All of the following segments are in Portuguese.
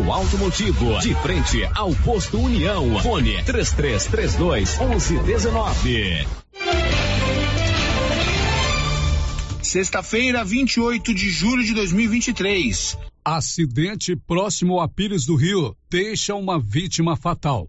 Centro Automotivo, de frente ao posto União. Fone 3332 1119. Sexta-feira, 28 de julho de 2023. Acidente próximo a Pires do Rio deixa uma vítima fatal.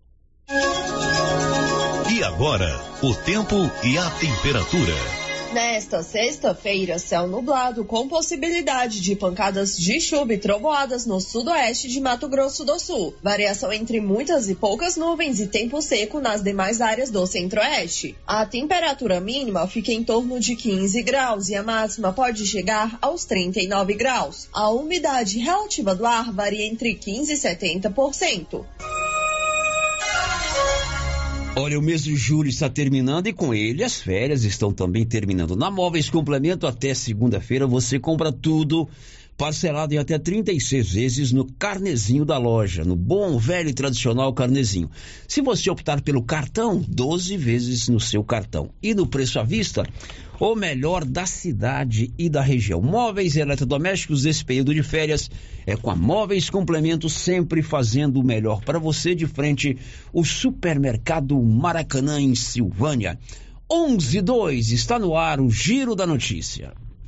E agora, o tempo e a temperatura. Nesta sexta-feira, céu nublado com possibilidade de pancadas de chuva e trovoadas no sudoeste de Mato Grosso do Sul. Variação entre muitas e poucas nuvens e tempo seco nas demais áreas do centro-oeste. A temperatura mínima fica em torno de 15 graus e a máxima pode chegar aos 39 graus. A umidade relativa do ar varia entre 15 e 70%. Olha, o mês de julho está terminando e com ele as férias estão também terminando. Na Móveis Complemento, até segunda-feira, você compra tudo parcelado em até 36 vezes no carnezinho da loja, no bom, velho e tradicional carnezinho. Se você optar pelo cartão, 12 vezes no seu cartão. E no preço à vista, o melhor da cidade e da região. Móveis e eletrodomésticos desse período de férias é com a Móveis Complemento sempre fazendo o melhor para você de frente o supermercado Maracanã em Silvânia. 112 está no ar o Giro da Notícia.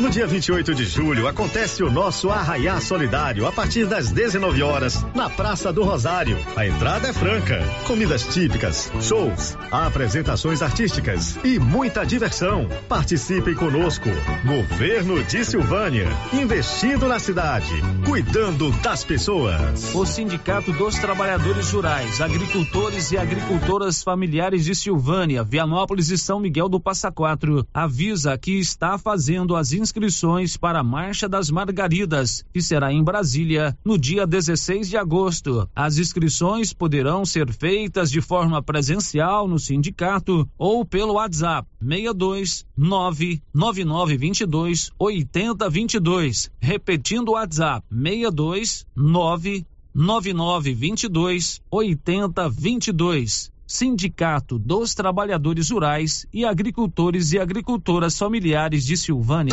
No dia 28 de julho acontece o nosso Arraiá Solidário a partir das 19 horas na Praça do Rosário. A entrada é franca, comidas típicas, shows, apresentações artísticas e muita diversão. Participe conosco. Governo de Silvânia, investindo na cidade, cuidando das pessoas. O Sindicato dos Trabalhadores Rurais, Agricultores e Agricultoras Familiares de Silvânia, Vianópolis e São Miguel do Passa Quatro avisa que está fazendo as inscrições para a Marcha das Margaridas, que será em Brasília no dia 16 de agosto. As inscrições poderão ser feitas de forma presencial no sindicato ou pelo WhatsApp 62 99922 8022. Repetindo o WhatsApp 62 99922 8022. Sindicato dos Trabalhadores Rurais e Agricultores e Agricultoras Familiares de Silvânia.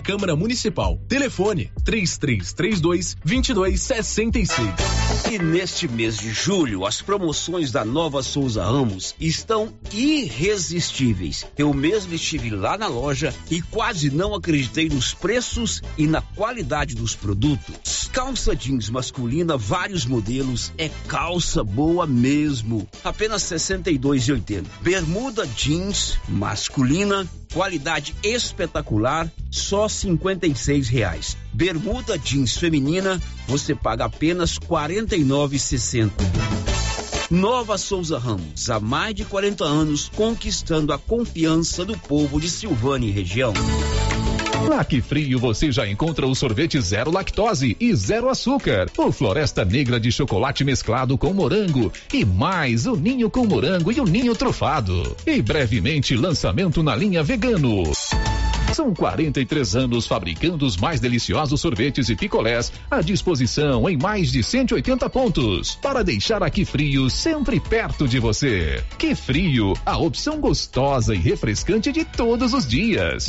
Câmara Municipal. Telefone 3332 2266. E neste mês de julho, as promoções da Nova Souza Ramos estão irresistíveis. Eu mesmo estive lá na loja e quase não acreditei nos preços e na qualidade dos produtos. Calça jeans masculina, vários modelos, é calça boa mesmo. Apenas 62,80. Bermuda jeans masculina qualidade espetacular, só e reais. Bermuda jeans feminina, você paga apenas quarenta e Nova Souza Ramos, há mais de 40 anos, conquistando a confiança do povo de Silvânia e região. Na Que Frio você já encontra o sorvete zero lactose e zero açúcar, o Floresta Negra de chocolate mesclado com morango e mais o ninho com morango e o ninho trufado. E brevemente lançamento na linha vegano. São 43 anos fabricando os mais deliciosos sorvetes e picolés à disposição em mais de 180 pontos para deixar aqui frio sempre perto de você. Que frio, a opção gostosa e refrescante de todos os dias.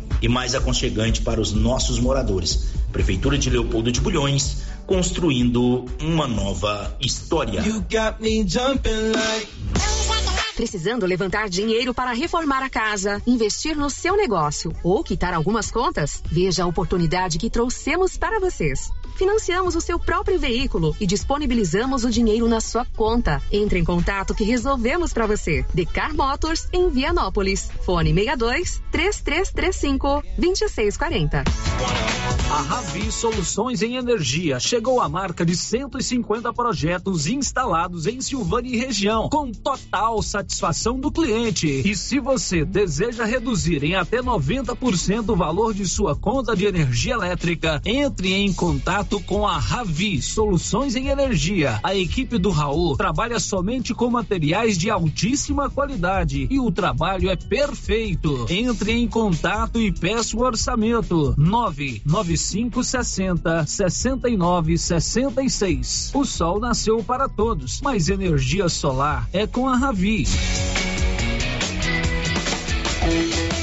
e mais aconchegante para os nossos moradores. Prefeitura de Leopoldo de Bulhões, construindo uma nova história. Precisando levantar dinheiro para reformar a casa, investir no seu negócio ou quitar algumas contas? Veja a oportunidade que trouxemos para vocês. Financiamos o seu próprio veículo e disponibilizamos o dinheiro na sua conta. Entre em contato que resolvemos para você. Decar Motors em Vianópolis. Fone 62 3335 2640. A Ravi Soluções em Energia chegou à marca de 150 projetos instalados em Silvânia e região, com total satisfação do cliente. E se você deseja reduzir em até 90% o valor de sua conta de energia elétrica, entre em contato com a Ravi Soluções em Energia. A equipe do Raul trabalha somente com materiais de altíssima qualidade e o trabalho é perfeito. Entre em contato e peça o orçamento. 99560 6966. O sol nasceu para todos, mas energia solar é com a Ravi.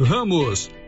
Ramos,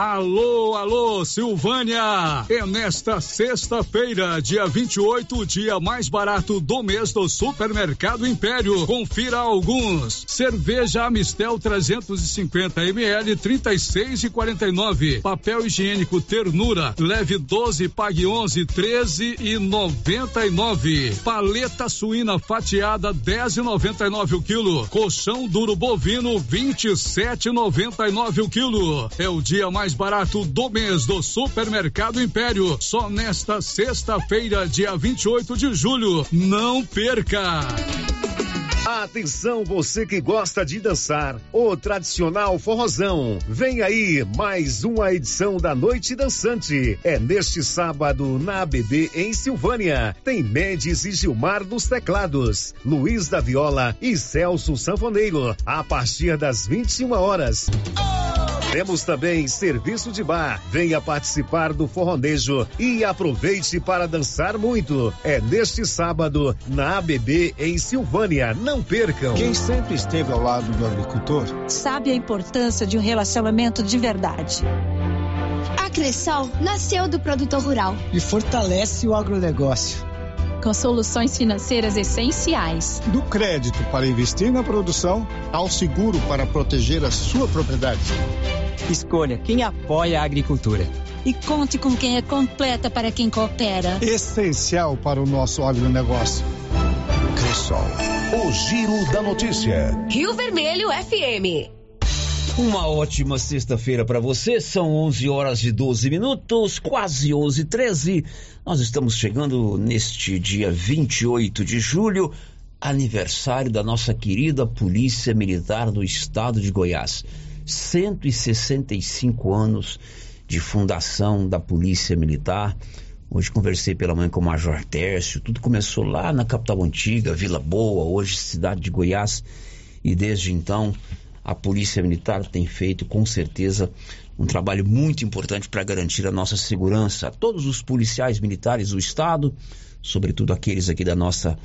Alô, alô, Silvânia! É nesta sexta-feira, dia 28, o dia mais barato do mês do Supermercado Império. Confira alguns. Cerveja Amistel 350 ml, 36 e 49. Papel higiênico Ternura, leve 12, pague 11, 13 e 99. Paleta suína fatiada 10 e 99 o quilo. Colchão duro bovino 27,99 o quilo. É o dia mais mais barato do mês do Supermercado Império. Só nesta sexta-feira, dia 28 de julho. Não perca! Atenção você que gosta de dançar, o tradicional forrozão. Vem aí mais uma edição da Noite Dançante. É neste sábado na ABB em Silvânia. Tem Mendes e Gilmar nos teclados, Luiz da Viola e Celso Sanfoneiro a partir das 21 horas. Temos também serviço de bar. Venha participar do forronejo e aproveite para dançar muito. É neste sábado na ABB em Silvânia. Não percam. Quem sempre esteve ao lado do agricultor sabe a importância de um relacionamento de verdade. A Cressol nasceu do produtor rural e fortalece o agronegócio com soluções financeiras essenciais. Do crédito para investir na produção ao seguro para proteger a sua propriedade. Escolha quem apoia a agricultura. E conte com quem é completa para quem coopera. Essencial para o nosso agronegócio. Cressol. O Giro da Notícia. Rio Vermelho FM. Uma ótima sexta-feira para você. São 11 horas e 12 minutos, quase 11 13. Nós estamos chegando neste dia 28 de julho, aniversário da nossa querida Polícia Militar do Estado de Goiás. 165 anos de fundação da Polícia Militar. Hoje conversei pela manhã com o Major Tércio. Tudo começou lá na capital antiga, Vila Boa, hoje cidade de Goiás. E desde então, a Polícia Militar tem feito com certeza um trabalho muito importante para garantir a nossa segurança. A todos os policiais militares do Estado, sobretudo aqueles aqui da nossa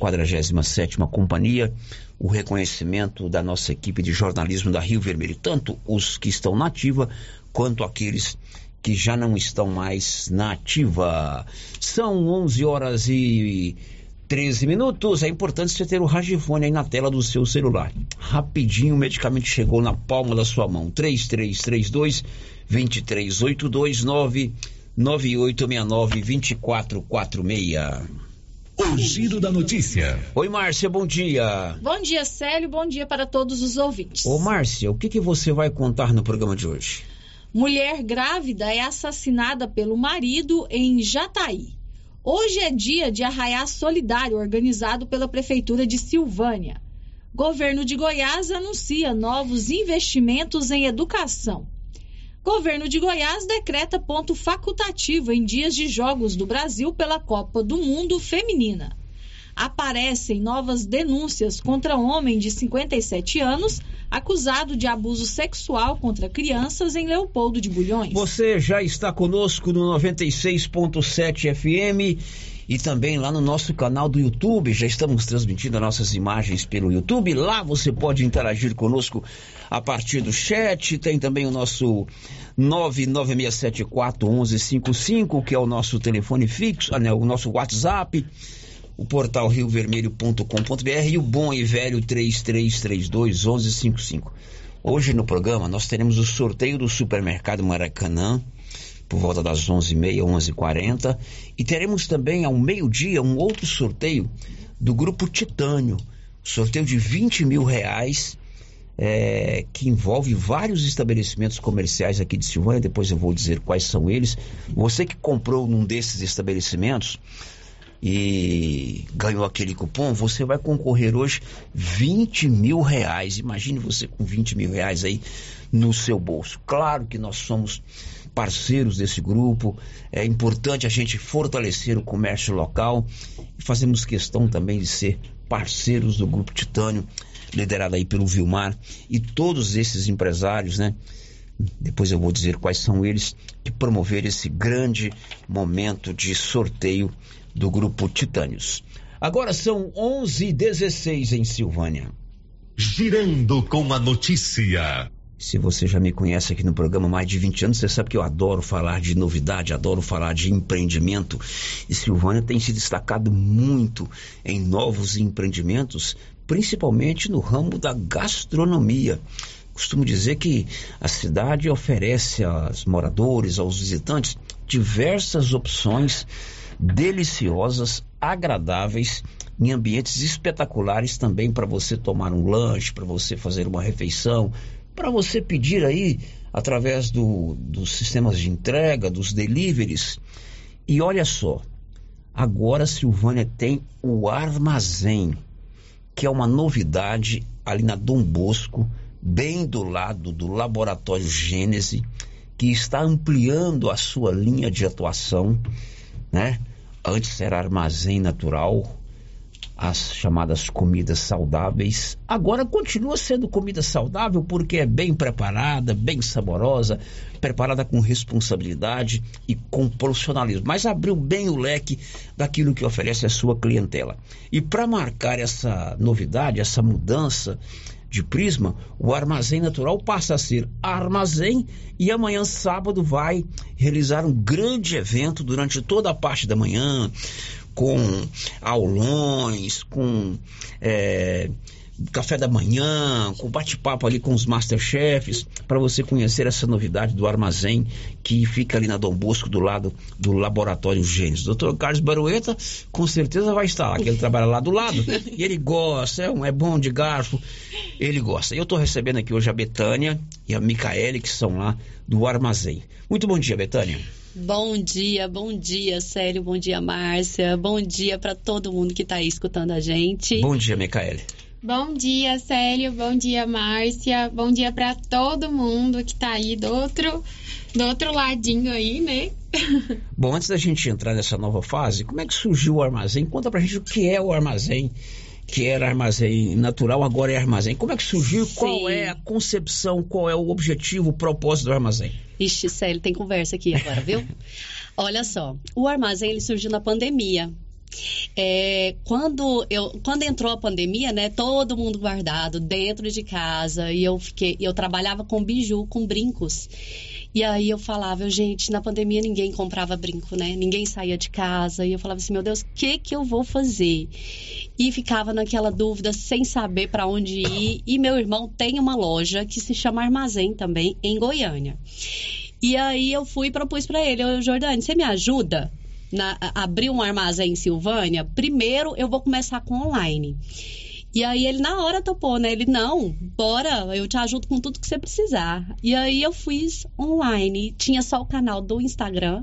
47ª Companhia, o reconhecimento da nossa equipe de jornalismo da Rio Vermelho, tanto os que estão na ativa quanto aqueles que já não estão mais na ativa. São 11 horas e 13 minutos. É importante você ter o Ragifone aí na tela do seu celular. Rapidinho o medicamento chegou na palma da sua mão. 3332 2382 99869 2446. O giro da notícia. Oi, Márcia, bom dia. Bom dia, Célio, bom dia para todos os ouvintes. Ô, Márcia, o que, que você vai contar no programa de hoje? Mulher grávida é assassinada pelo marido em Jataí. Hoje é dia de arraiar solidário organizado pela Prefeitura de Silvânia. Governo de Goiás anuncia novos investimentos em educação. Governo de Goiás decreta ponto facultativo em dias de Jogos do Brasil pela Copa do Mundo Feminina. Aparecem novas denúncias contra homem de 57 anos acusado de abuso sexual contra crianças em Leopoldo de Bulhões. Você já está conosco no 96.7 FM e também lá no nosso canal do YouTube. Já estamos transmitindo as nossas imagens pelo YouTube. Lá você pode interagir conosco a partir do chat. Tem também o nosso 996741155, que é o nosso telefone fixo, ah, né, o nosso WhatsApp. O portal riovermelho.com.br e o bom e velho 3332 1155. Hoje no programa nós teremos o sorteio do supermercado Maracanã por volta das 11h30, 11h40. E teremos também ao meio-dia um outro sorteio do Grupo Titânio. Sorteio de 20 mil reais, é, que envolve vários estabelecimentos comerciais aqui de Silvânia. Depois eu vou dizer quais são eles. Você que comprou num desses estabelecimentos e ganhou aquele cupom, você vai concorrer hoje 20 mil reais. Imagine você com 20 mil reais aí no seu bolso. Claro que nós somos parceiros desse grupo. É importante a gente fortalecer o comércio local e fazemos questão também de ser parceiros do Grupo Titânio, liderado aí pelo Vilmar e todos esses empresários, né? depois eu vou dizer quais são eles que promoveram esse grande momento de sorteio do grupo Titânios. Agora são 11:16 em Silvânia. Girando com a notícia. Se você já me conhece aqui no programa há mais de 20 anos, você sabe que eu adoro falar de novidade, adoro falar de empreendimento. E Silvânia tem se destacado muito em novos empreendimentos, principalmente no ramo da gastronomia. Costumo dizer que a cidade oferece aos moradores, aos visitantes, diversas opções deliciosas, agradáveis, em ambientes espetaculares também para você tomar um lanche, para você fazer uma refeição, para você pedir aí através do, dos sistemas de entrega, dos deliveries. E olha só, agora Silvânia tem o armazém, que é uma novidade ali na Dom Bosco, bem do lado do Laboratório Gênese, que está ampliando a sua linha de atuação, né? Antes era armazém natural, as chamadas comidas saudáveis. Agora continua sendo comida saudável porque é bem preparada, bem saborosa, preparada com responsabilidade e com profissionalismo, mas abriu bem o leque daquilo que oferece a sua clientela. E para marcar essa novidade, essa mudança de Prisma, o Armazém Natural passa a ser armazém e amanhã, sábado, vai realizar um grande evento durante toda a parte da manhã, com aulões, com é, café da manhã, com bate-papo ali com os masterchefs, para você conhecer essa novidade do armazém que fica ali na Dom Bosco, do lado do Laboratório Gênesis. Doutor Carlos Barueta, com certeza vai estar lá, que ele trabalha lá do lado, e ele gosta, é, um, é bom de garfo, ele gosta. Eu estou recebendo aqui hoje a Betânia e a Micaele, que são lá do armazém. Muito bom dia, Betânia. Bom dia, bom dia, Célio, bom dia, Márcia, bom dia para todo mundo que está aí escutando a gente. Bom dia, Micaele. Bom dia, Célio, bom dia, Márcia, bom dia para todo mundo que está aí do outro, do outro ladinho aí, né? Bom, antes da gente entrar nessa nova fase, como é que surgiu o armazém? Conta pra gente o que é o armazém que era armazém natural, agora é armazém. Como é que surgiu? Sim. Qual é a concepção? Qual é o objetivo, o propósito do armazém? Ixi, Célio, tem conversa aqui agora, viu? Olha só, o armazém ele surgiu na pandemia. É, quando, eu, quando entrou a pandemia, né, todo mundo guardado dentro de casa e eu fiquei, eu trabalhava com biju, com brincos. E aí eu falava, gente, na pandemia ninguém comprava brinco, né? Ninguém saía de casa. E eu falava assim, meu Deus, o que que eu vou fazer? E ficava naquela dúvida, sem saber para onde ir. E meu irmão tem uma loja que se chama Armazém também, em Goiânia. E aí eu fui e propus para ele, Jordane, você me ajuda? Na, abrir um armazém em Silvânia, primeiro eu vou começar com online. E aí ele na hora topou, né? Ele, não, bora, eu te ajudo com tudo que você precisar. E aí eu fiz online, tinha só o canal do Instagram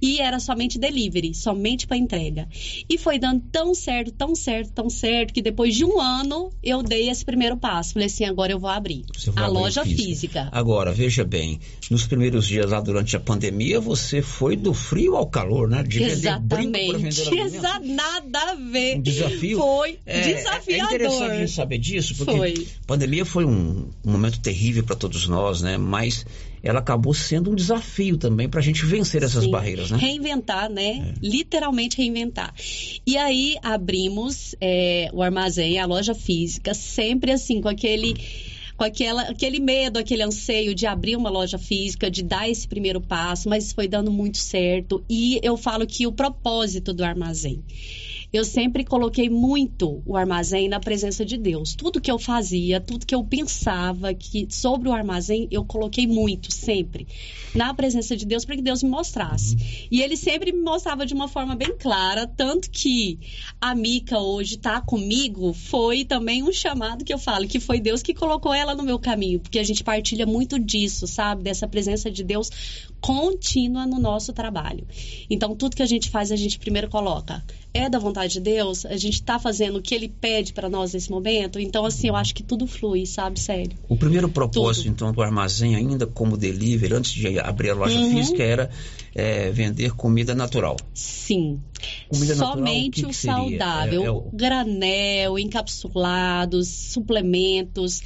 e era somente delivery, somente para entrega. E foi dando tão certo, tão certo, tão certo, que depois de um ano eu dei esse primeiro passo. Falei assim, agora eu vou abrir a abrir loja física. física. Agora, veja bem, nos primeiros dias lá durante a pandemia, você foi do frio ao calor, né? De Exatamente. Exa nada a ver. Um desafio. Foi é, desafiador. É interessante a gente saber disso, porque foi. pandemia foi um, um momento terrível para todos nós, né? Mas ela acabou sendo um desafio também para a gente vencer essas Sim. barreiras, né? Reinventar, né? É. Literalmente reinventar. E aí abrimos é, o armazém, a loja física, sempre assim, com aquele com aquela, aquele medo, aquele anseio de abrir uma loja física, de dar esse primeiro passo, mas foi dando muito certo. E eu falo que o propósito do armazém eu sempre coloquei muito o armazém na presença de Deus. Tudo que eu fazia, tudo que eu pensava que sobre o armazém, eu coloquei muito, sempre, na presença de Deus, para que Deus me mostrasse. Uhum. E ele sempre me mostrava de uma forma bem clara, tanto que a Mica hoje está comigo, foi também um chamado que eu falo, que foi Deus que colocou ela no meu caminho, porque a gente partilha muito disso, sabe? Dessa presença de Deus contínua no nosso trabalho. Então, tudo que a gente faz, a gente primeiro coloca é da vontade de Deus, a gente está fazendo o que Ele pede para nós nesse momento. Então, assim, eu acho que tudo flui, sabe, sério. O primeiro propósito, tudo. então, do armazém, ainda como delivery, antes de abrir a loja uhum. física, era é, vender comida natural. Sim. Comida Somente natural, o, que o que saudável, É- é o- granel, encapsulados, suplementos.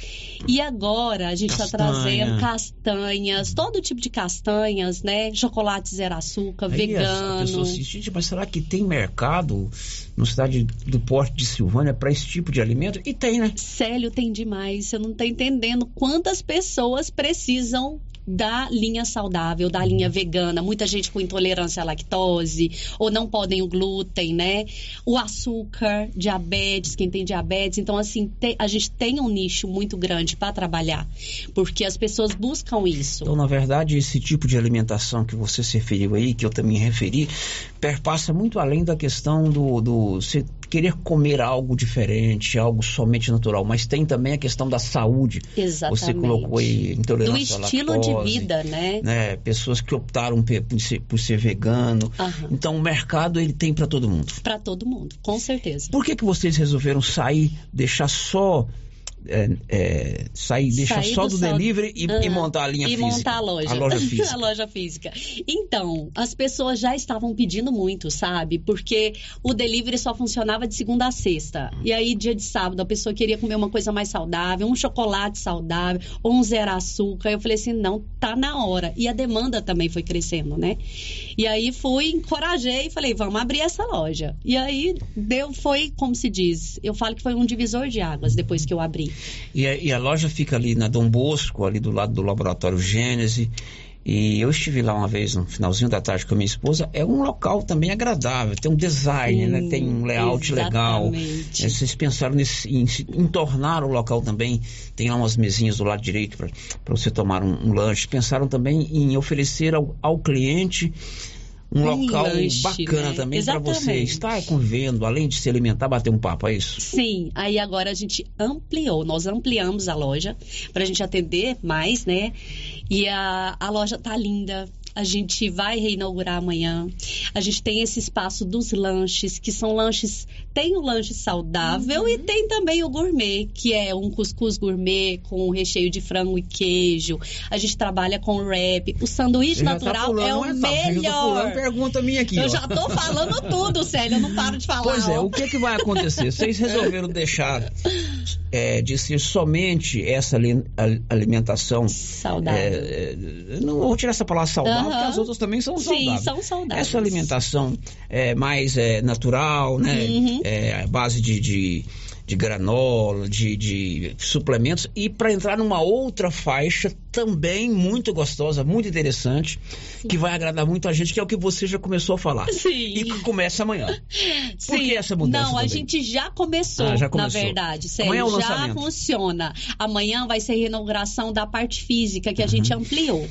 E agora a gente está Castanha. trazendo castanhas, todo tipo de castanhas, né? Chocolate zero açúcar, Aí as- vegano. A pessoa assim, gente, mas será que tem mercado no cidade do Porto de Silvânia para esse tipo de alimento? E tem, né? Célio, tem demais. Você não está entendendo quantas pessoas precisam da linha saudável, da linha vegana. Muita gente com intolerância à lactose, ou não podem o glúten, né? O açúcar, diabetes, quem tem diabetes. Então, assim, a gente tem um nicho muito grande para trabalhar, porque as pessoas buscam isso. Então, na verdade, esse tipo de alimentação que você se referiu aí, que eu também referi, perpassa muito além da questão do, do querer comer algo diferente, algo somente natural, mas tem também a questão da saúde. Exatamente. Você colocou aí Do intolerância à estilo lactose, de vida, né? né? Pessoas que optaram por ser, por ser vegano. Aham. Então, o mercado ele tem para todo mundo. Para todo mundo, com certeza. Por que, que vocês resolveram sair, deixar só. É, é, sair, deixar Sair só do do, delivery e, e montar a linha e física? montar a loja. A loja física. a loja física. Então, as pessoas já estavam pedindo muito, sabe? Porque o delivery só funcionava de segunda a sexta. E aí, dia de sábado, a pessoa queria comer uma coisa mais saudável, um chocolate saudável, ou um zero açúcar. Eu falei assim, não, tá na hora. E a demanda também foi crescendo, né? E aí fui, encorajei e falei, vamos abrir essa loja. E aí deu, foi, como se diz, eu falo que foi um divisor de águas depois que eu abri. E a, e a loja fica ali na Dom Bosco, ali do lado do laboratório Gênese. E eu estive lá uma vez no finalzinho da tarde com a minha esposa. É um local também agradável, tem um design, Sim, né? tem um layout legal. exatamente. É, vocês pensaram nesse- em, em tornar o local também. Tem lá umas mesinhas do lado direito para você tomar um, um lanche. Pensaram também em oferecer ao, ao cliente um, local lanche, bacana né? também para você estar convivendo, além de se alimentar, bater um papo, é isso? Sim, aí agora a gente ampliou, nós ampliamos a loja para a gente atender mais, né? E a, a loja tá linda. A gente vai reinaugurar amanhã. A gente tem esse espaço dos lanches, que são lanches. Tem o lanche saudável e tem também o gourmet, que é um cuscuz gourmet com recheio de frango e queijo. A gente trabalha com wrap. O sanduíche tá natural pulando é o tá melhor. pulando pergunta minha aqui, Eu ó. já tô falando tudo, Célio. Eu não paro de falar. Pois é, ó. o que, que vai acontecer? Vocês resolveram deixar é, de ser somente essa ali- ali- alimentação saudável. é, é, não vou tirar essa palavra saudável, Aham. porque as outras também são Sim, saudáveis. são saudáveis. Essa alimentação é mais é, natural, né? Uhum. É, base de, de, de granola, de, de suplementos, e para entrar numa outra faixa também muito gostosa, muito interessante, que vai agradar muito a gente, que é o que você já começou a falar. Sim. E que começa amanhã. Por Sim. que essa mudança? Não, a também? gente já começou, Ah, já na começou. verdade. Sério, Amanhã é o já funciona. Amanhã vai ser a reinauguração da parte física que a Uhum. gente ampliou.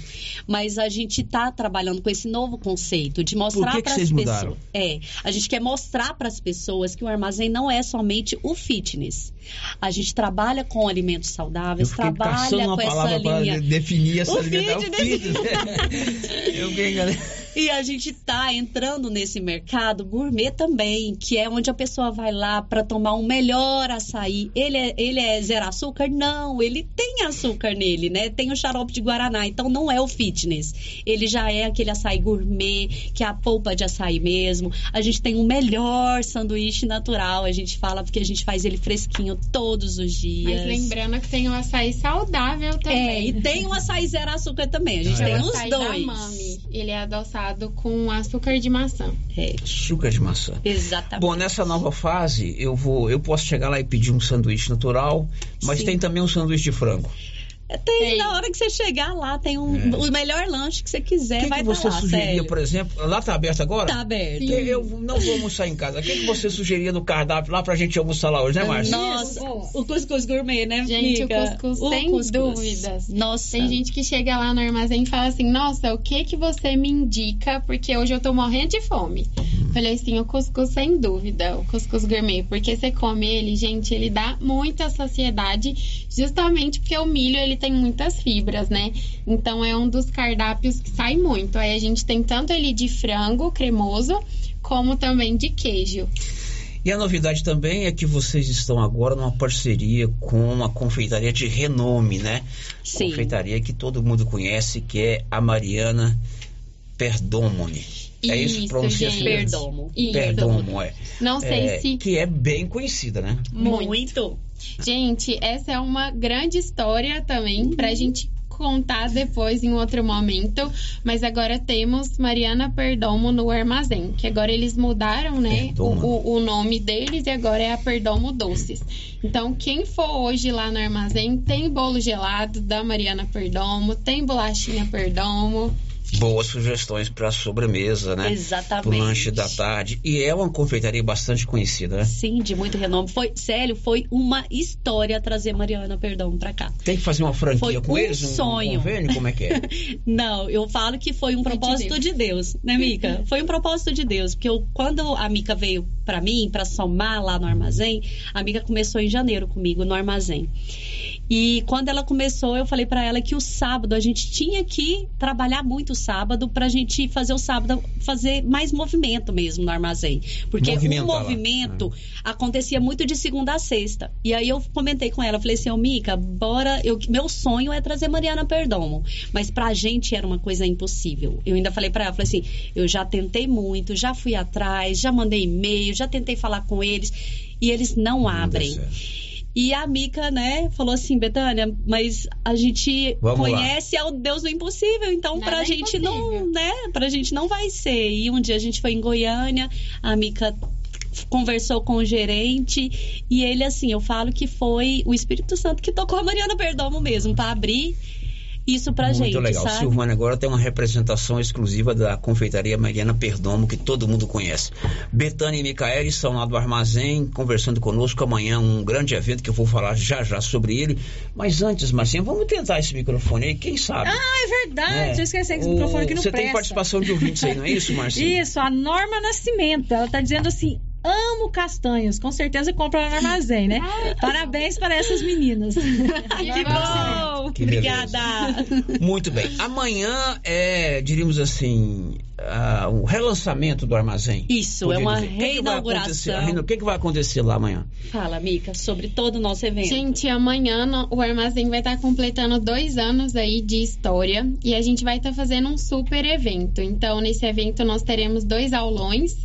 Mas a gente está trabalhando com esse novo conceito de mostrar para vocês as mudaram? pessoas. É, a gente quer mostrar para as pessoas que o armazém não é somente o fitness. A gente trabalha com alimentos saudáveis, trabalha com essa linha. Definir essa O alimentação. fitness. Eu fiquei, galera. E a gente tá entrando nesse mercado gourmet também, que é onde a pessoa vai lá para tomar um melhor açaí. Ele é, ele é zero açúcar? Não, ele tem açúcar nele, né? Tem o xarope de guaraná, então não é o fitness. Ele já é aquele açaí gourmet, que é a polpa de açaí mesmo. A gente tem o melhor sanduíche natural, a gente fala porque a gente faz ele fresquinho todos os dias. Mas lembrando que tem o açaí saudável também. É, e tem o açaí zero açúcar também. A gente É tem os açaí da dois. Mami. Ele é adoçado com açúcar de maçã. É. Açúcar de maçã. Exatamente. Bom, nessa nova fase, eu vou, eu posso chegar lá e pedir um sanduíche natural, mas Sim. tem também um sanduíche de frango. Tem, na hora que você chegar lá, tem um, É. o melhor lanche que você quiser, O que, vai que tá você lá, sugeria, sério. por exemplo? Lá tá aberto agora? Tá aberto. Eu, eu não vou almoçar em casa. O que, que você sugeria no cardápio lá pra gente almoçar lá hoje, né, Márcia? Nossa, o cuscuz gourmet, né, Gente, amiga? o cuscuz, O sem cuscuz. dúvidas. Nossa. Tem gente que chega lá no armazém e fala assim: Nossa, o que que você me indica? Porque hoje eu tô morrendo de fome. Falei assim: o cuscuz sem dúvida, o cuscuz gourmet. Porque você come ele, gente, ele dá muita saciedade, justamente porque o milho ele tem muitas fibras, né? Então é um dos cardápios que sai muito. Aí a gente tem tanto ele de frango cremoso, como também de queijo. E a novidade também é que vocês estão agora numa parceria com uma confeitaria de renome, né? Sim. Confeitaria que todo mundo conhece, que é a Mariana Perdomone. É isso, Isso, pronuncia assim gente. Perdomo. Perdomo, é. Não sei É, se- Que é bem conhecida, né? Muito. Gente, essa é uma grande história também pra gente contar depois em outro momento. Mas agora temos Mariana Perdomo no armazém, que agora eles mudaram, né? O- o nome deles e agora é a Perdomo Doces. Então, quem for hoje lá no armazém, tem bolo gelado da Mariana Perdomo, tem bolachinha Perdomo. Boas sugestões para sobremesa, né? Exatamente. Pro lanche da tarde. E é uma confeitaria bastante conhecida, né? Sim, de muito renome. Foi, sério, foi uma história trazer Mariana Perdão pra cá. Tem que fazer uma franquia Foi com um eles? Um sonho. convênio? Como é que é? Não, eu falo que foi um propósito de Deus, né, Mica? Foi um propósito de Deus, porque eu, quando a Mica veio pra mim, pra somar lá no armazém, a Mica começou em janeiro comigo no armazém. E quando ela começou, eu falei pra ela que o sábado a gente tinha que trabalhar muito o sábado pra gente fazer o sábado fazer mais movimento mesmo no armazém, porque o movimento acontecia muito de segunda a sexta. E aí eu comentei com ela, falei assim, ô Mica, bora, eu, meu sonho é trazer Mariana Perdomo, mas pra gente era uma coisa impossível. Eu ainda falei pra ela, falei assim, eu já tentei muito, já fui atrás, já mandei e-mail, já tentei falar com eles e eles não abrem. E a Mica, né, falou assim, Betânia, mas a gente Vamos lá. conhece ao Deus do impossível, então Nada pra é gente não, né, pra gente não vai ser. E um dia a gente foi em Goiânia, a Mica conversou com o gerente e ele assim, eu falo que foi o Espírito Santo que tocou a Mariana Perdomo mesmo pra abrir isso pra Muito gente, legal. sabe? Silvana agora tem uma representação exclusiva da confeitaria Mariana Perdomo, que todo mundo conhece. Betânia e Micael estão lá do armazém, conversando conosco amanhã, um grande evento que eu vou falar já já sobre ele. Mas antes, Marcinha, vamos tentar esse microfone aí, quem sabe? Ah, é verdade. É. Eu esqueci que esse O- microfone aqui não Você presta. tem participação de ouvintes aí, não é isso, Marcinha? Isso, a Norma Nascimento. Ela tá dizendo assim: amo castanhos. Com certeza compra no armazém, né? Parabéns para essas meninas. que bom! Que Obrigada! Muito bem. Amanhã é, diríamos assim, ah, o relançamento do armazém. Isso, é uma dizer. O que que vai reinauguração. acontecer? A reina- O que, que vai acontecer lá amanhã? Fala, Mica, sobre todo o nosso evento. Gente, amanhã o armazém vai estar completando dois anos aí de história e a gente vai estar fazendo um super evento. Então, nesse evento nós teremos dois aulões.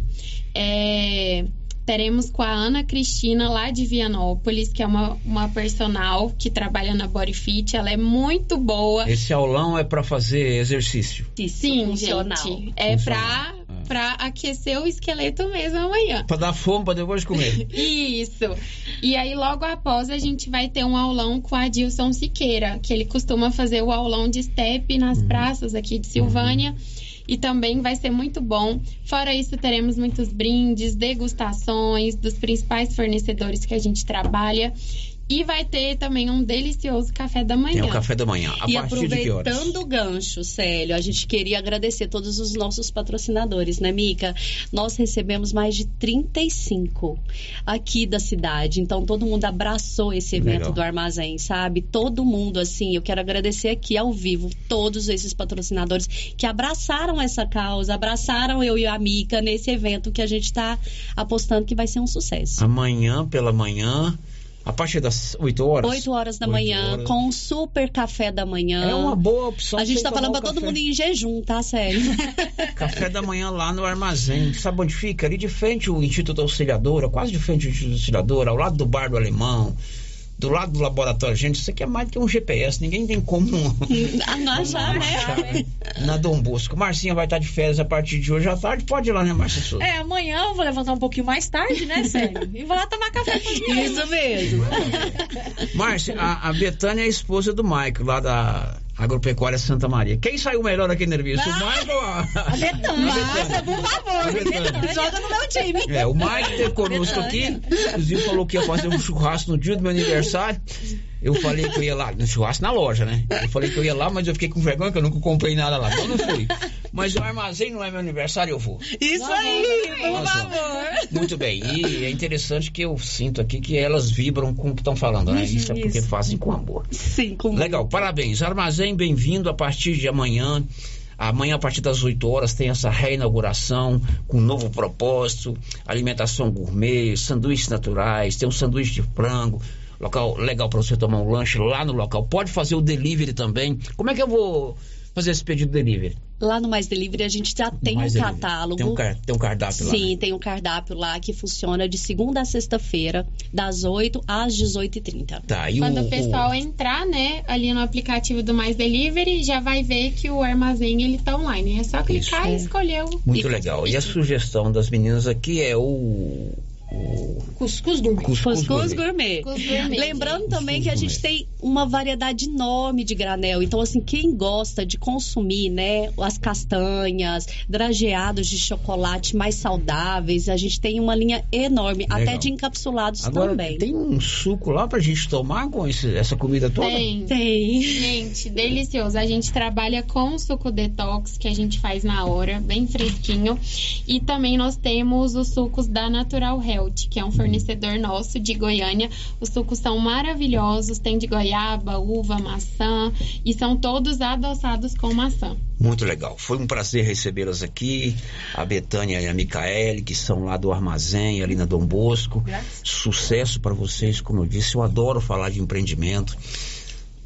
É, teremos com a Ana Cristina lá de Vianópolis, que é uma, uma personal que trabalha na Body Fit. Ela é muito boa. Esse aulão é para fazer exercício. Sim, funcional. gente. É pra, pra aquecer o esqueleto mesmo amanhã. Para dar fome para depois comer. Isso. E aí, logo após, a gente vai ter um aulão com a Dilson Siqueira, que ele costuma fazer o aulão de step nas praças aqui de Silvânia. E também vai ser muito bom. Fora isso, teremos muitos brindes, degustações dos principais fornecedores que a gente trabalha. E vai ter também um delicioso café da manhã. Tem o café da manhã. A e partir de que horas? aproveitando o gancho, Célio, a gente queria agradecer todos os nossos patrocinadores, né, Mica? Nós recebemos mais de 35 aqui da cidade. Então, todo mundo abraçou esse evento Legal. do armazém, sabe? Todo mundo, assim, eu quero agradecer aqui ao vivo todos esses patrocinadores que abraçaram essa causa, abraçaram eu e a Mica nesse evento que a gente está apostando que vai ser um sucesso. Amanhã pela manhã, a partir das 8 horas. 8 horas da Oito manhã, horas. com um super café da manhã. É uma boa opção. A gente tá falando pra o todo mundo em jejum, tá, sério? Café da manhã lá no armazém. Sabe onde fica? Ali de frente o Instituto Auxiliadora, quase de frente ao Instituto Auxiliadora, ao lado do bar do Alemão, do lado do laboratório. Gente, isso aqui é mais do que um GPS. Ninguém tem como não. não achar, né? Na Dom Bosco. Marcinha vai estar de férias a partir de hoje à tarde. Pode ir lá, né, Marcia Souza? É, amanhã eu vou levantar um pouquinho mais tarde, né, Sério? E vou lá tomar café com. Isso mesmo. Márcia, a, a Betânia é a esposa do Maico, lá da Agropecuária Santa Maria. Quem saiu melhor aqui no serviço? O Maico ou a... A Betânia. Por favor. Betânia. Joga no meu time. É, o Mike esteve conosco aqui, inclusive falou que ia fazer um churrasco no dia do meu aniversário. Eu falei que eu ia lá, no churrasco na loja, né? Eu falei que eu ia lá, mas eu fiquei com vergonha que eu nunca comprei nada lá. Então eu não fui. Mas o armazém não é meu aniversário, eu vou. Isso aí, por Nós vamos. favor. Muito bem. E é interessante que eu sinto aqui que elas vibram com o que estão falando, né? Isso é porque fazem com amor. Sim, com Legal, parabéns. Armazém, bem-vindo a partir de amanhã. Amanhã, a partir das 8 horas, tem essa reinauguração com um novo propósito: alimentação gourmet, sanduíches naturais, tem um sanduíche de frango. Local legal para você tomar um lanche lá no local. Pode fazer o delivery também. Como é que eu vou fazer esse pedido delivery? Lá no Mais Delivery a gente já tem Mais um Delivery. catálogo. Tem um, car- tem um cardápio lá. Sim, né? tem um cardápio lá que funciona de segunda a sexta-feira, das 8 às 18h30. Tá, e Quando o, o pessoal entrar, né, ali no aplicativo do Mais Delivery, já vai ver que o armazém ele tá online. É só clicar e escolher o. Muito legal. E a sugestão das meninas aqui é o. Cuscuz gourmet. Cuscuz Cuscuz gourmet. gourmet. gourmet, Lembrando também que a gente tem uma variedade enorme de granel. Então, assim, quem gosta de consumir, né, as castanhas, drageados de chocolate mais saudáveis, a gente tem uma linha enorme, Legal. até de encapsulados Agora, também. tem um suco lá pra gente tomar com esse- essa comida toda? Tem. Tem. Gente, delicioso. A gente trabalha com suco detox que a gente faz na hora, bem fresquinho. E também nós temos os sucos da Natural Health, que é um fornecedor nosso de Goiânia. Os sucos são maravilhosos, tem de goiaba, uva, maçã e são todos adoçados com maçã. Muito legal. Foi um prazer recebê-las aqui. A Betânia e a Micaele, que são lá do armazém, ali na Dom Bosco. Sucesso para vocês, como eu disse. Eu adoro falar de empreendimento.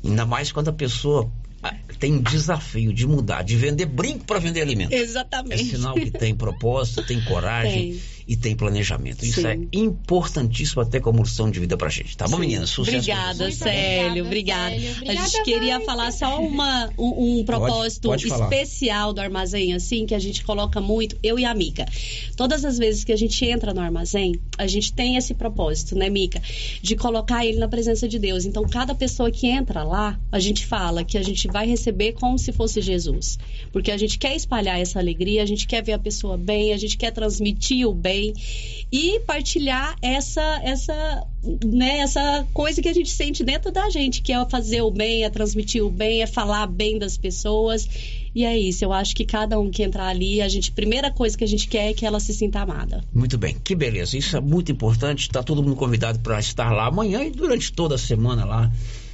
Ainda mais quando a pessoa ah, tem um desafio de mudar, de vender brinco para vender alimento. É Exatamente. sinal que tem propósito, tem coragem Tem. E tem planejamento. Isso Sim. é importantíssimo até como lição de vida pra gente. Tá bom, Sim. meninas? Sucesso Obrigada. Célio. Obrigada. Célio. A Obrigada, gente queria falar só uma, um, um propósito pode falar. especial do armazém, assim, que a gente coloca muito, eu e a Mica. Todas as vezes que a gente entra no armazém, a gente tem esse propósito, né, Mica? De colocar ele na presença de Deus. Então, cada pessoa que entra lá, a gente fala que a gente vai receber como se fosse Jesus. Porque a gente quer espalhar essa alegria, a gente quer ver a pessoa bem, a gente quer transmitir o bem e partilhar essa essa né, essa coisa que a gente sente dentro da gente, que é fazer o bem, é transmitir o bem, é falar bem das pessoas. E é isso, eu acho que cada um que entrar ali, a gente, primeira coisa que a gente quer é que ela se sinta amada. Muito bem, que beleza. Isso é muito importante. Está todo mundo convidado para estar lá amanhã e durante toda a semana lá.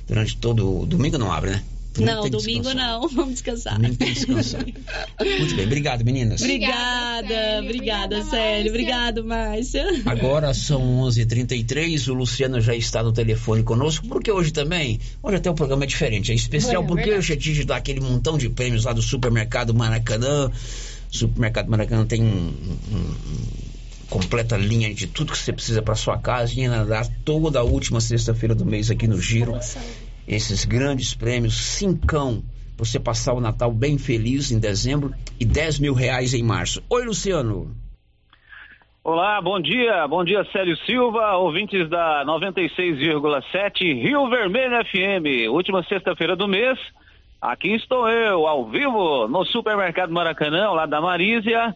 Durante todo. Domingo não abre, né? Não, domingo descansar. não, vamos descansar. Domingo tem que descansar. Muito bem, obrigado, meninas. Obrigada, obrigada, Célio. Obrigado, Márcia. Agora são 11h33, o Luciano já está no telefone conosco, porque hoje também, hoje até o programa é diferente, é especial, É, porque verdade. hoje é dia de dar aquele montão de prêmios lá do supermercado Maracanã. O supermercado Maracanã tem um, um- um- completa linha de tudo que você precisa para sua casa e ainda dá toda a última sexta-feira do mês aqui no Giro. Esses grandes prêmios, cincão, você passar o Natal bem feliz em dezembro e 10 mil reais em março. Oi, Luciano. Olá, bom dia, bom dia Célio Silva, ouvintes da 96,7 Rio Vermelho FM. Última sexta-feira do mês, aqui estou eu, ao vivo, no Supermercado Maracanã, lá da Marísia,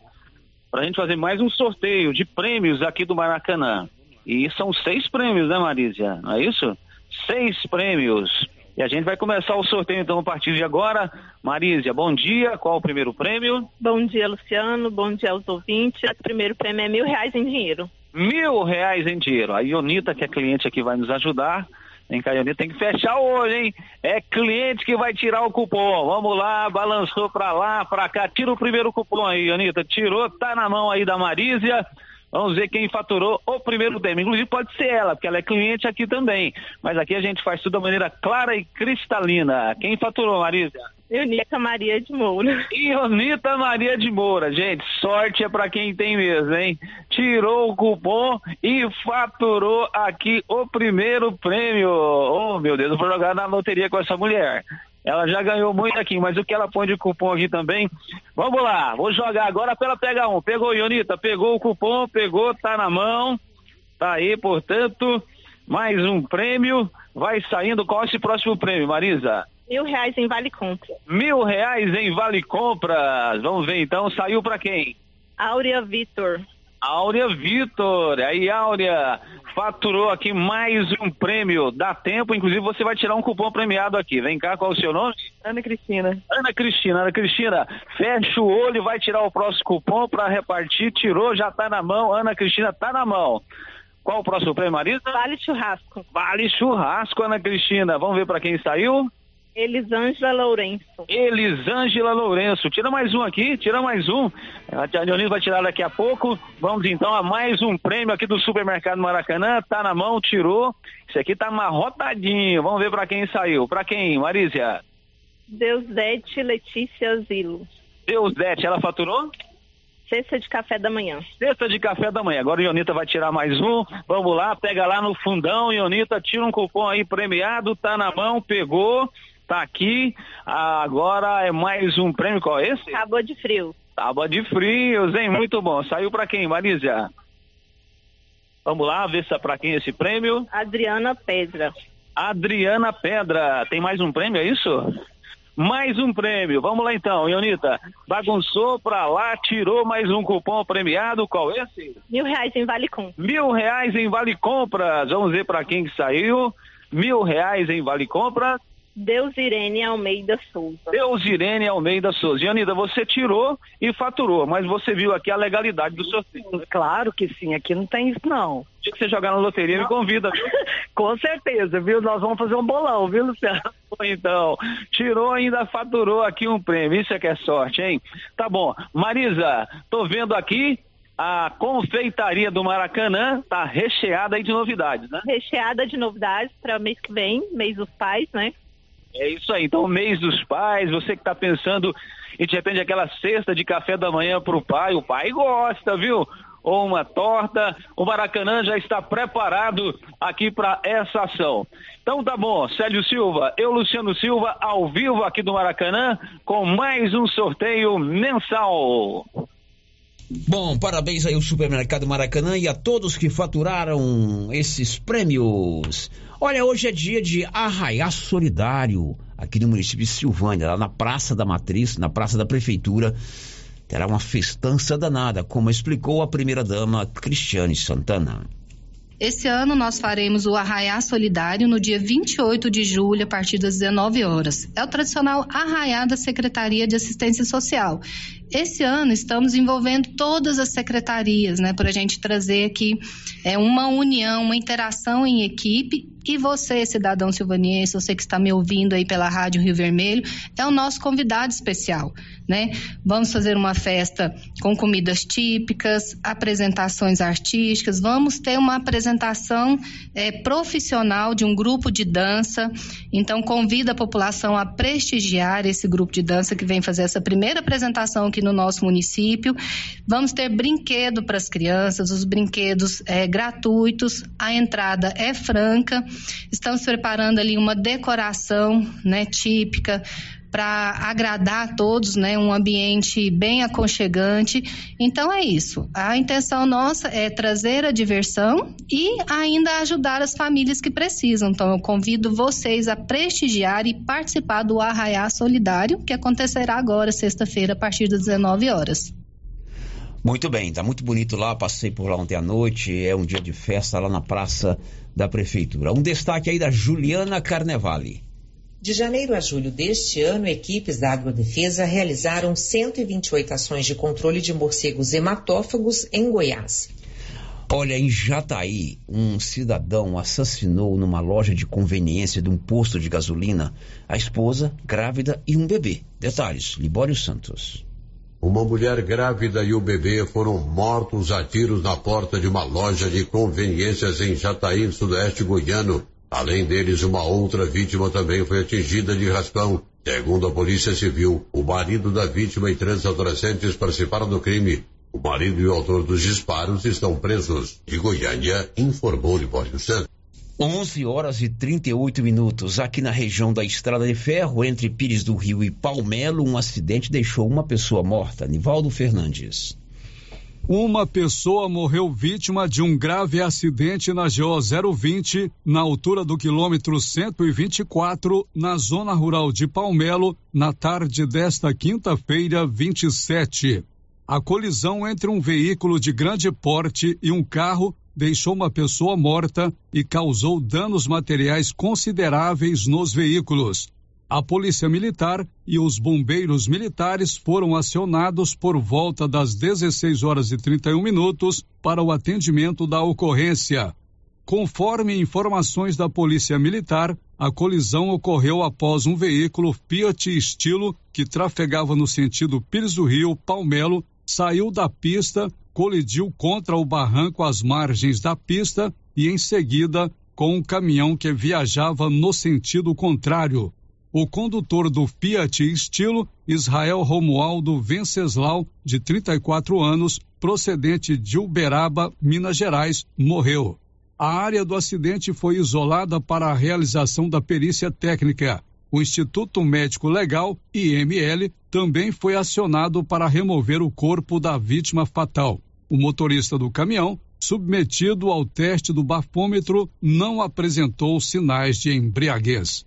para a gente fazer mais um sorteio de prêmios aqui do Maracanã. E são seis prêmios, né, Marísia? Não é isso? Seis prêmios. E a gente vai começar o sorteio então a partir de agora. Marísia, bom dia. Qual o primeiro prêmio? Bom dia, Luciano. Bom dia aos ouvintes. O primeiro prêmio é mil reais em dinheiro. mil reais em dinheiro. A Ionita, que é cliente aqui, vai nos ajudar. Vem cá, Ionita, tem que fechar olho, hein? É cliente que vai tirar o cupom. Vamos lá, balançou pra lá, pra cá. Tira o primeiro cupom aí, Ionita. Tirou, tá na mão aí da Marísia. Vamos ver quem faturou o primeiro prêmio. Inclusive pode ser ela, porque ela é cliente aqui também. Mas aqui a gente faz tudo da maneira clara e cristalina. Quem faturou, Marísia? Ionica Maria de Moura. Ionita Maria de Moura, gente, sorte é pra quem tem mesmo, hein? Tirou o cupom e faturou aqui o primeiro prêmio. Oh, meu Deus, eu vou jogar na loteria com essa mulher. Ela já ganhou muito aqui, mas o que ela põe de cupom aqui também? Vamos lá, vou jogar agora pra ela pegar um. Pegou, Ionita, pegou o cupom, pegou, tá na mão. Tá aí, portanto, mais um prêmio. Vai saindo. Qual é esse próximo prêmio, Marisa? Mil reais em Vale Compra. Mil reais em Vale Compras. Vamos ver então, saiu pra quem? Áurea Vitor. Áurea Vitor. Aí, Áurea, faturou aqui mais um prêmio. Dá tempo, inclusive você vai tirar um cupom premiado aqui. Vem cá, qual é o seu nome? Ana Cristina. Ana Cristina, Ana Cristina, fecha o olho vai tirar o próximo cupom para repartir. Tirou, já tá na mão. Ana Cristina tá na mão. Qual o próximo prêmio, Marisa? Vale Churrasco. Vale Churrasco, Ana Cristina. Vamos ver para quem saiu? Elisângela Lourenço. Elisângela Lourenço. Tira mais um aqui, tira mais um. A Tia vai tirar daqui a pouco. Vamos então a mais um prêmio aqui do Supermercado Maracanã. Tá na mão, tirou. Esse aqui tá amarrotadinho. Vamos ver para quem saiu. Para quem, Marísia? Deusdete Letícia Zilo. Deusdete, ela faturou? Cesta de café da manhã. Cesta de café da manhã. Agora o Ionita vai tirar mais um. Vamos lá, pega lá no fundão, Ionita, tira um cupom aí premiado, tá na mão, pegou, tá aqui. Agora é mais um prêmio, qual é esse? Tábua de frio. Tábua de frios, hein? Muito bom. Saiu pra quem, Marisa? Vamos lá, ver se é pra quem esse prêmio. Adriana Pedra. Adriana Pedra. Tem mais um prêmio, é isso? Mais um prêmio. Vamos lá então, Ionita. Bagunçou pra lá, tirou mais um cupom premiado. Qual é esse? Mil reais em Vale Com. Mil reais em Vale Compras. Vamos ver pra quem que saiu. Mil reais em Vale Compras. Deus Irene Almeida Souza. Deus Irene Almeida Souza. Ionita, você tirou e faturou, mas você viu aqui a legalidade do sorteio. Claro que sim, aqui não tem isso não. dia que você jogar na loteria, me convida? Com certeza, viu? Nós vamos fazer um bolão, viu, Luciano? Então, tirou ainda faturou aqui um prêmio. Isso é que é sorte, hein? Tá bom. Marisa, tô vendo aqui a confeitaria do Maracanã tá recheada aí de novidades, né? Recheada de novidades para mês que vem, mês dos pais, né? É isso aí. Então, mês dos pais, você que está pensando em de repente aquela cesta de café da manhã para o pai, o pai gosta, viu? Ou uma torta, o Maracanã já está preparado aqui para essa ação. Então tá bom, Célio Silva, eu, Luciano Silva, ao vivo aqui do Maracanã, com mais um sorteio mensal. Bom, parabéns aí ao Supermercado Maracanã e a todos que faturaram esses prêmios. Olha, hoje é dia de arraiar solidário aqui no município de Silvânia, lá na Praça da Matriz, na Praça da Prefeitura. Terá uma festança danada, como explicou a primeira-dama Cristiane Santana. Esse ano nós faremos o Arraiá Solidário no dia 28 de julho, a partir das 19 horas. É o tradicional Arraiá da Secretaria de Assistência Social. Esse ano estamos envolvendo todas as secretarias, né, para a gente trazer aqui é, uma união, uma interação em equipe. E você, cidadão silvaniense, você que está me ouvindo aí pela Rádio Rio Vermelho, é o nosso convidado especial, né? Vamos fazer uma festa com comidas típicas, apresentações artísticas, vamos ter uma apresentação é, profissional de um grupo de dança. Então, convido a população a prestigiar esse grupo de dança que vem fazer essa primeira apresentação aqui no nosso município. Vamos ter brinquedo para as crianças, os brinquedos é, gratuitos, a entrada é franca. Estamos preparando ali uma decoração né, típica para agradar a todos, né, um ambiente bem aconchegante. Então é isso. A intenção nossa é trazer a diversão e ainda ajudar as famílias que precisam. Então eu convido vocês a prestigiar e participar do Arraiá Solidário, que acontecerá agora, sexta-feira, a partir das 19 horas. Muito bem, tá muito bonito lá, passei por lá ontem à noite, é um dia de festa lá na Praça da Prefeitura. Um destaque aí da Juliana Carnevale. De janeiro a julho deste ano, equipes da Agrodefesa realizaram 128 ações de controle de morcegos hematófagos em Goiás. Olha, em Jataí, um cidadão assassinou numa loja de conveniência de um posto de gasolina a esposa, grávida e um bebê. Detalhes, Libório Santos. Uma mulher grávida e o bebê foram mortos a tiros na porta de uma loja de conveniências em Jataí, sudoeste goiano. Além deles, uma outra vítima também foi atingida de raspão. Segundo a Polícia Civil, o marido da vítima e três adolescentes participaram do crime. O marido e o autor dos disparos estão presos. De Goiânia, informou Libório Santos. 11 horas e 38 minutos. Aqui na região da Estrada de Ferro, entre Pires do Rio e Palmelo, um acidente deixou uma pessoa morta. Nivaldo Fernandes. Uma pessoa morreu vítima de um grave acidente na GO 020, na altura do quilômetro 124, na zona rural de Palmelo, na tarde desta quinta-feira, 27. A colisão entre um veículo de grande porte e um carro deixou uma pessoa morta e causou danos materiais consideráveis nos veículos. A Polícia Militar e os bombeiros militares foram acionados por volta das 16 horas e 31 minutos para o atendimento da ocorrência. Conforme informações da Polícia Militar, a colisão ocorreu após um veículo Fiat Estilo que trafegava no sentido Pires do Rio, Palmelo, saiu da pista colidiu contra o barranco às margens da pista e, em seguida, com um caminhão que viajava no sentido contrário. O condutor do Fiat Estilo, Israel Romualdo Venceslau, de 34 anos, procedente de Uberaba, Minas Gerais, morreu. A área do acidente foi isolada para a realização da perícia técnica. O Instituto Médico Legal, IML, também foi acionado para remover o corpo da vítima fatal. O motorista do caminhão, submetido ao teste do bafômetro, não apresentou sinais de embriaguez.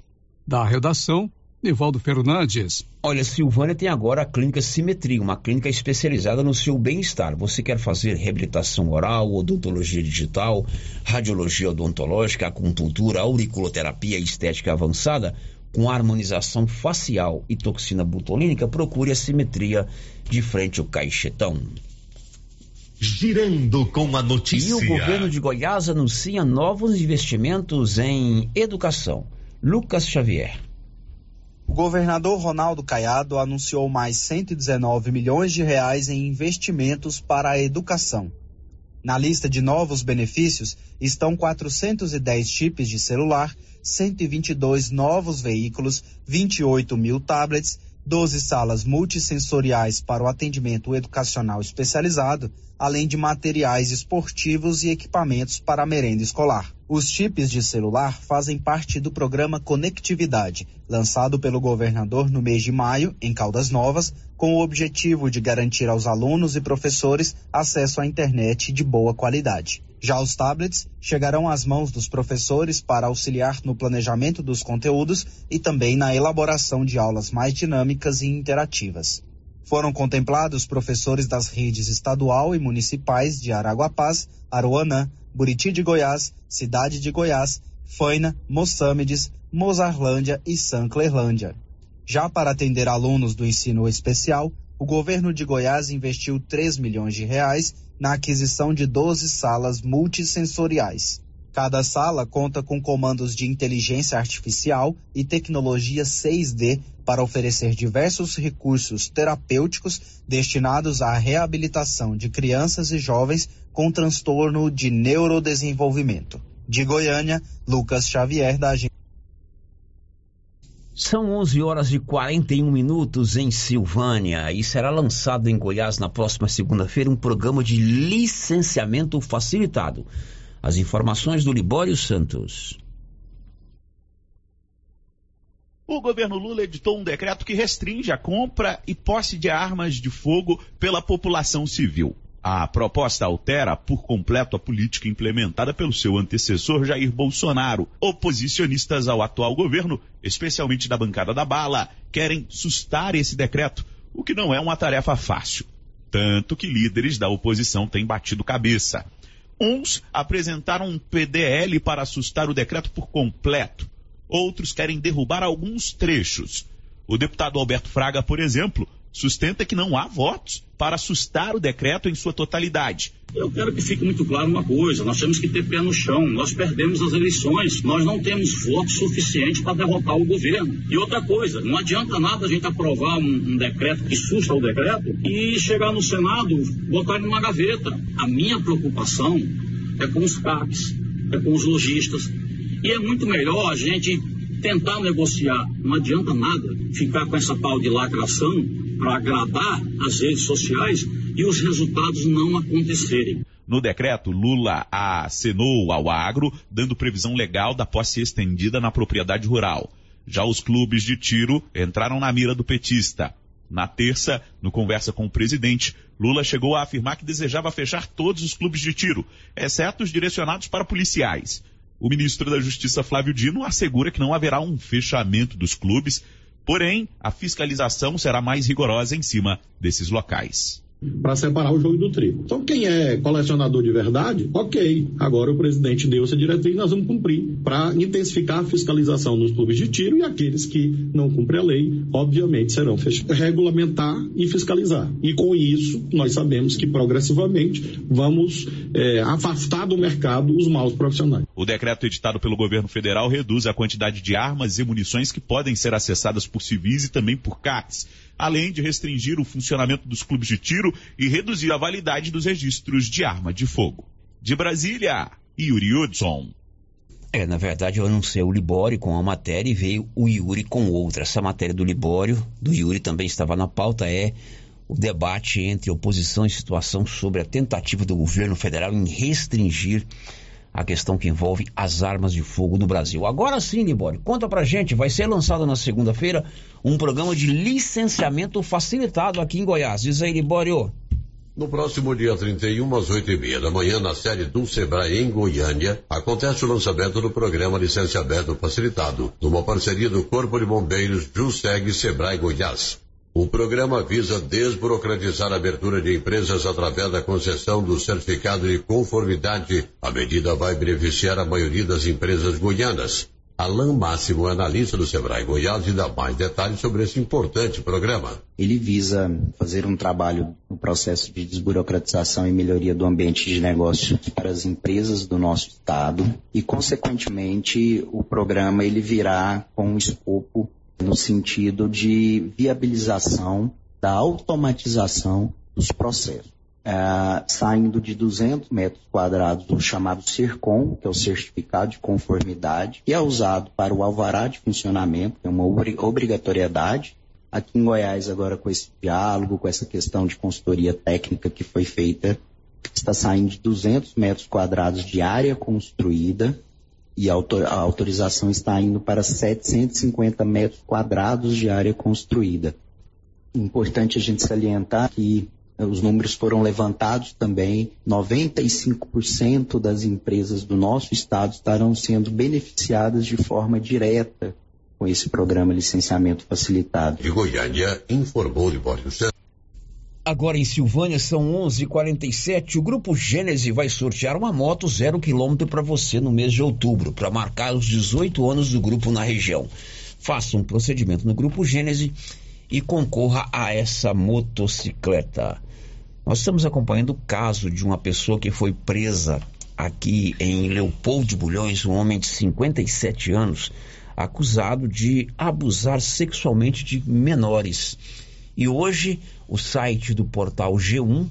Da redação, Nivaldo Fernandes. Olha, Silvânia tem agora a Clínica Simetria, uma clínica especializada no seu bem-estar. Você quer fazer reabilitação oral, odontologia digital, radiologia odontológica, acupuntura, auriculoterapia e estética avançada? Com harmonização facial e toxina butolínica, procure a Simetria de frente ao caixetão. Girando com a notícia. E o governo de Goiás anuncia novos investimentos em educação. Lucas Xavier. O governador Ronaldo Caiado anunciou mais 119 milhões de reais em investimentos para a educação. Na lista de novos benefícios estão 410 chips de celular, 122 novos veículos, 28 mil tablets, 12 salas multissensoriais para o atendimento educacional especializado, além de materiais esportivos e equipamentos para a merenda escolar. Os chips de celular fazem parte do programa Conectividade, lançado pelo governador no mês de maio, em Caldas Novas, com o objetivo de garantir aos alunos e professores acesso à internet de boa qualidade. Já os tablets chegarão às mãos dos professores para auxiliar no planejamento dos conteúdos e também na elaboração de aulas mais dinâmicas e interativas. Foram contemplados professores das redes estadual e municipais de Araguapaz, Aruanã, Buriti de Goiás, Cidade de Goiás, Faina, Moçâmedes, Mozarlândia e Sanclerlândia. Já para atender alunos do ensino especial, o governo de Goiás investiu 3 milhões de reais na aquisição de 12 salas multissensoriais. Cada sala conta com comandos de inteligência artificial e tecnologia 6D para oferecer diversos recursos terapêuticos destinados à reabilitação de crianças e jovens com transtorno de neurodesenvolvimento. De Goiânia, Lucas Xavier, da agência. São 11 horas e 41 minutos em Silvânia e será lançado em Goiás na próxima segunda-feira um programa de licenciamento facilitado as informações do Libório Santos. O governo Lula editou um decreto que restringe a compra e posse de armas de fogo pela população civil. A proposta altera por completo a política implementada pelo seu antecessor Jair Bolsonaro. Oposicionistas ao atual governo, especialmente da bancada da bala, querem sustar esse decreto, o que não é uma tarefa fácil. Tanto que líderes da oposição têm batido cabeça. Uns apresentaram um PDL para assustar o decreto por completo. Outros querem derrubar alguns trechos. O deputado Alberto Fraga, por exemplo, sustenta que não há votos para assustar o decreto em sua totalidade. Eu quero que fique muito claro uma coisa: nós temos que ter pé no chão. Nós perdemos as eleições, nós não temos votos suficientes para derrotar o governo. E outra coisa: não adianta nada a gente aprovar um, um decreto que susta o decreto e chegar no Senado, botar ele numa gaveta. A minha preocupação é com os CAPs, é com os lojistas. E é muito melhor a gente tentar negociar. Não adianta nada ficar com essa pau de lacração para agradar as redes sociais e os resultados não acontecerem. No decreto, Lula acenou ao agro, dando previsão legal da posse estendida na propriedade rural. Já os clubes de tiro entraram na mira do petista. Na terça, no conversa com o presidente, Lula chegou a afirmar que desejava fechar todos os clubes de tiro, exceto os direcionados para policiais. O ministro da Justiça, Flávio Dino, assegura que não haverá um fechamento dos clubes, Porém, a fiscalização será mais rigorosa em cima desses locais para separar o joio do trigo. Então, quem é colecionador de verdade, ok. Agora o presidente deu essa diretriz, nós vamos cumprir para intensificar a fiscalização nos clubes de tiro e aqueles que não cumprem a lei, obviamente, serão fechados. Regulamentar e fiscalizar. E com isso, nós sabemos que progressivamente vamos é, afastar do mercado os maus profissionais. O decreto editado pelo governo federal reduz a quantidade de armas e munições que podem ser acessadas por civis e também por CACs além de restringir o funcionamento dos clubes de tiro e reduzir a validade dos registros de arma de fogo. De Brasília, Yuri Hudson. É, na verdade eu anunciei o Libório com uma matéria e veio o Yuri com outra. Essa matéria do Libório, do Yuri também estava na pauta, é o debate entre oposição e situação sobre a tentativa do governo federal em restringir a questão que envolve as armas de fogo no Brasil. Agora sim, Libório, conta pra gente, vai ser lançado na segunda-feira um programa de licenciamento facilitado aqui em Goiás. Diz aí, Libório. No próximo dia 31, às 8 e meia da manhã, na sede do Sebrae em Goiânia, acontece o lançamento do programa Licenciamento Facilitado, numa parceria do Corpo de Bombeiros Juseg Sebrae Goiás. O programa visa desburocratizar a abertura de empresas através da concessão do certificado de conformidade. A medida vai beneficiar a maioria das empresas goianas. Alain Máximo, analista do Sebrae Goiás, e dá mais detalhes sobre esse importante programa. Ele visa fazer um trabalho no processo de desburocratização e melhoria do ambiente de negócio para as empresas do nosso estado e, consequentemente, o programa ele virá com um escopo no sentido de viabilização da automatização dos processos é, saindo de 200 metros quadrados do chamado CIRCOM, que é o Certificado de Conformidade, que é usado para o alvará de funcionamento, que é uma obrigatoriedade. Aqui em Goiás, agora com esse diálogo, com essa questão de consultoria técnica que foi feita, está saindo de 200 metros quadrados de área construída e a autorização está indo para 750 metros quadrados de área construída. Importante a gente salientar que os números foram levantados também. 95% das empresas do nosso estado estarão sendo beneficiadas de forma direta com esse programa licenciamento facilitado. Goiânia, informou. Agora em Silvânia são 11:47. O grupo Gênese vai sortear uma moto zero quilômetro para você no mês de outubro, para marcar os 18 anos do grupo na região. Faça um procedimento no grupo Gênese e concorra a essa motocicleta. Nós estamos acompanhando o caso de uma pessoa que foi presa aqui em Leopoldo de Bulhões, um homem de 57 anos, acusado de abusar sexualmente de menores. E hoje o site do portal G1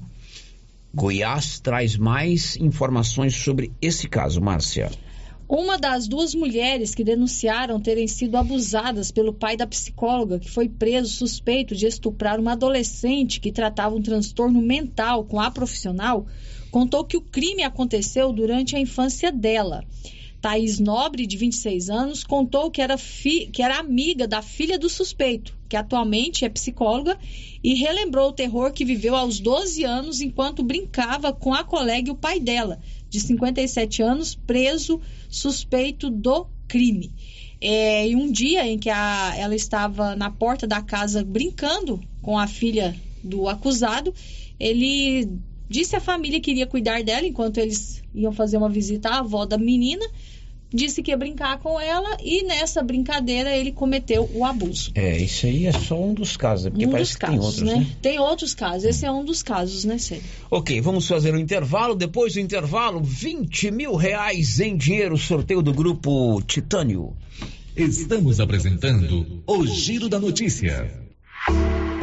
Goiás traz mais informações sobre esse caso, Márcia. Uma das duas mulheres que denunciaram terem sido abusadas pelo pai da psicóloga, que foi preso suspeito de estuprar uma adolescente que tratava um transtorno mental com a profissional, contou que o crime aconteceu durante a infância dela. Thaís Nobre, de 26 anos, contou que era, fi, que era amiga da filha do suspeito, que atualmente é psicóloga, e relembrou o terror que viveu aos 12 anos enquanto brincava com a colega e o pai dela, de 57 anos, preso suspeito do crime. É, e um dia em que a, ela estava na porta da casa brincando com a filha do acusado, ele disse à família que iria cuidar dela enquanto eles iam fazer uma visita à avó da menina disse que ia brincar com ela e nessa brincadeira ele cometeu o abuso. É, isso aí é só um dos casos, porque um parece que casos, tem outros, né? né? Tem outros casos, esse é um dos casos, né, Célio? Ok, vamos fazer o um intervalo. Depois do intervalo, 20 mil reais em dinheiro, sorteio do grupo Titânio. Estamos apresentando o Giro da Notícia.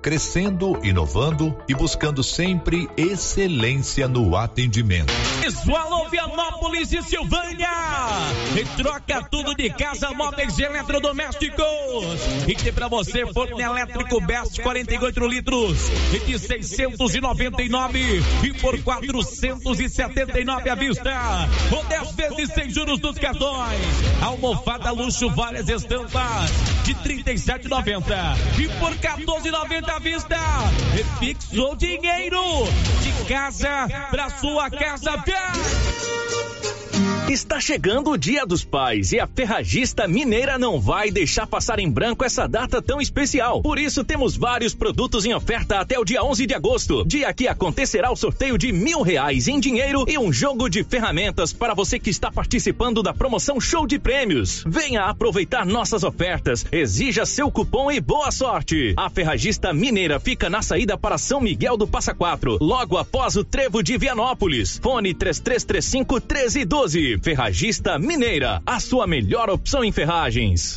crescendo, inovando e buscando sempre excelência no atendimento. Visual Vianópolis e Silvânia. E troca tudo de casa, móveis e eletrodomésticos. E tem para você forno elétrico Best 48 litros e de 699 e por 479 à vista. Ou 10 vezes sem juros dos cartões. Almofada luxo várias estampas de 37,90 e por 14,90 pagamento à vista. Fixou dinheiro de casa pra sua casa. Está chegando o Dia dos Pais e a Ferragista Mineira não vai deixar passar em branco essa data tão especial. Por isso, temos vários produtos em oferta até o dia 11 de agosto, dia que acontecerá o sorteio de mil reais em dinheiro e um jogo de ferramentas para você que está participando da promoção Show de Prêmios. Venha aproveitar nossas ofertas, exija seu cupom e boa sorte. A Ferragista Mineira fica na saída para São Miguel do Passa Quatro, logo após o Trevo de Vianópolis. Fone 3335 1312. Ferragista Mineira, a sua melhor opção em ferragens.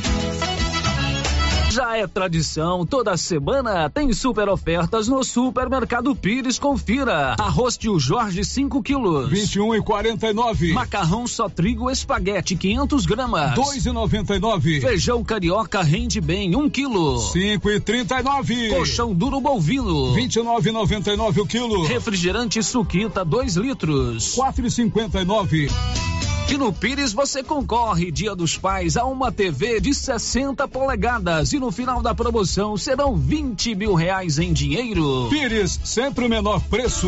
Já é tradição, toda semana tem super ofertas no Supermercado Pires. Confira. Arroz tio Jorge 5 quilos. 21 e 49. Macarrão só trigo espaguete 500 gramas. 2 e 99. Feijão carioca rende bem 1 um quilo. 5 e 39. Colchão duro bovino. 29 e 99 o quilo. Refrigerante suquita 2 litros. 4 e 59. E no Pires você concorre Dia dos Pais a uma TV de 60 polegadas e no final da promoção serão 20 mil reais em dinheiro. Pires, sempre o menor preço.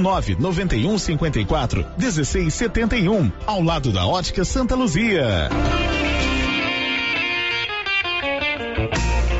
991 54 1671, ao lado da Ótica Santa Luzia.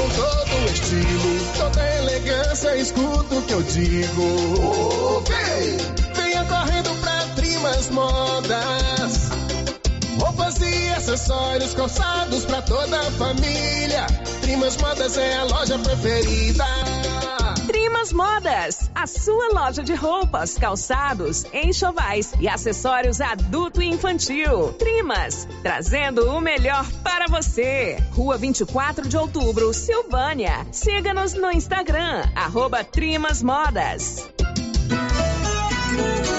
com todo estilo, toda elegância, escuta o que eu digo. Okay. Venha correndo pra Trimas Modas. Roupas e acessórios calçados pra toda a família. Trimas Modas é a loja preferida. Trimas Modas, a sua loja de roupas, calçados, enxovais e acessórios adulto e infantil. Trimas, trazendo o melhor para você. Rua 24 de outubro, Silvânia. Siga-nos no Instagram, arroba Trimas Modas.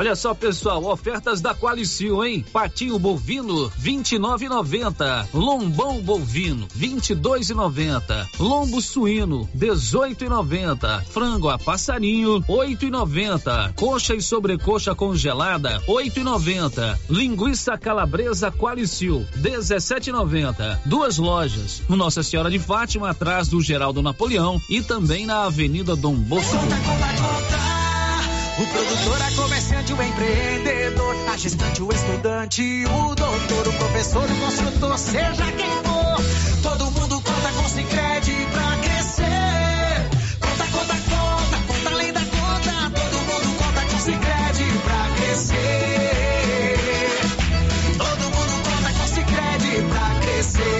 Olha só, pessoal, ofertas da Qualicil, hein? Patinho bovino, 29,90. Lombão bovino, 22,90. Lombo suíno, 18,90. Frango a passarinho, 8,90. Coxa e sobrecoxa congelada, 8,90. Linguiça calabresa Qualicil, 17,90. Duas lojas, no Nossa Senhora de Fátima, atrás do Geraldo Napoleão e também na Avenida Dom Bosco. O produtor, a comerciante, o empreendedor, a gestante, o estudante, o doutor, o professor, o construtor, seja quem for, todo mundo conta com Sicredi pra crescer. Conta, conta, conta, conta além da conta, todo mundo conta com Sicredi pra crescer. Todo mundo conta com Sicredi pra crescer.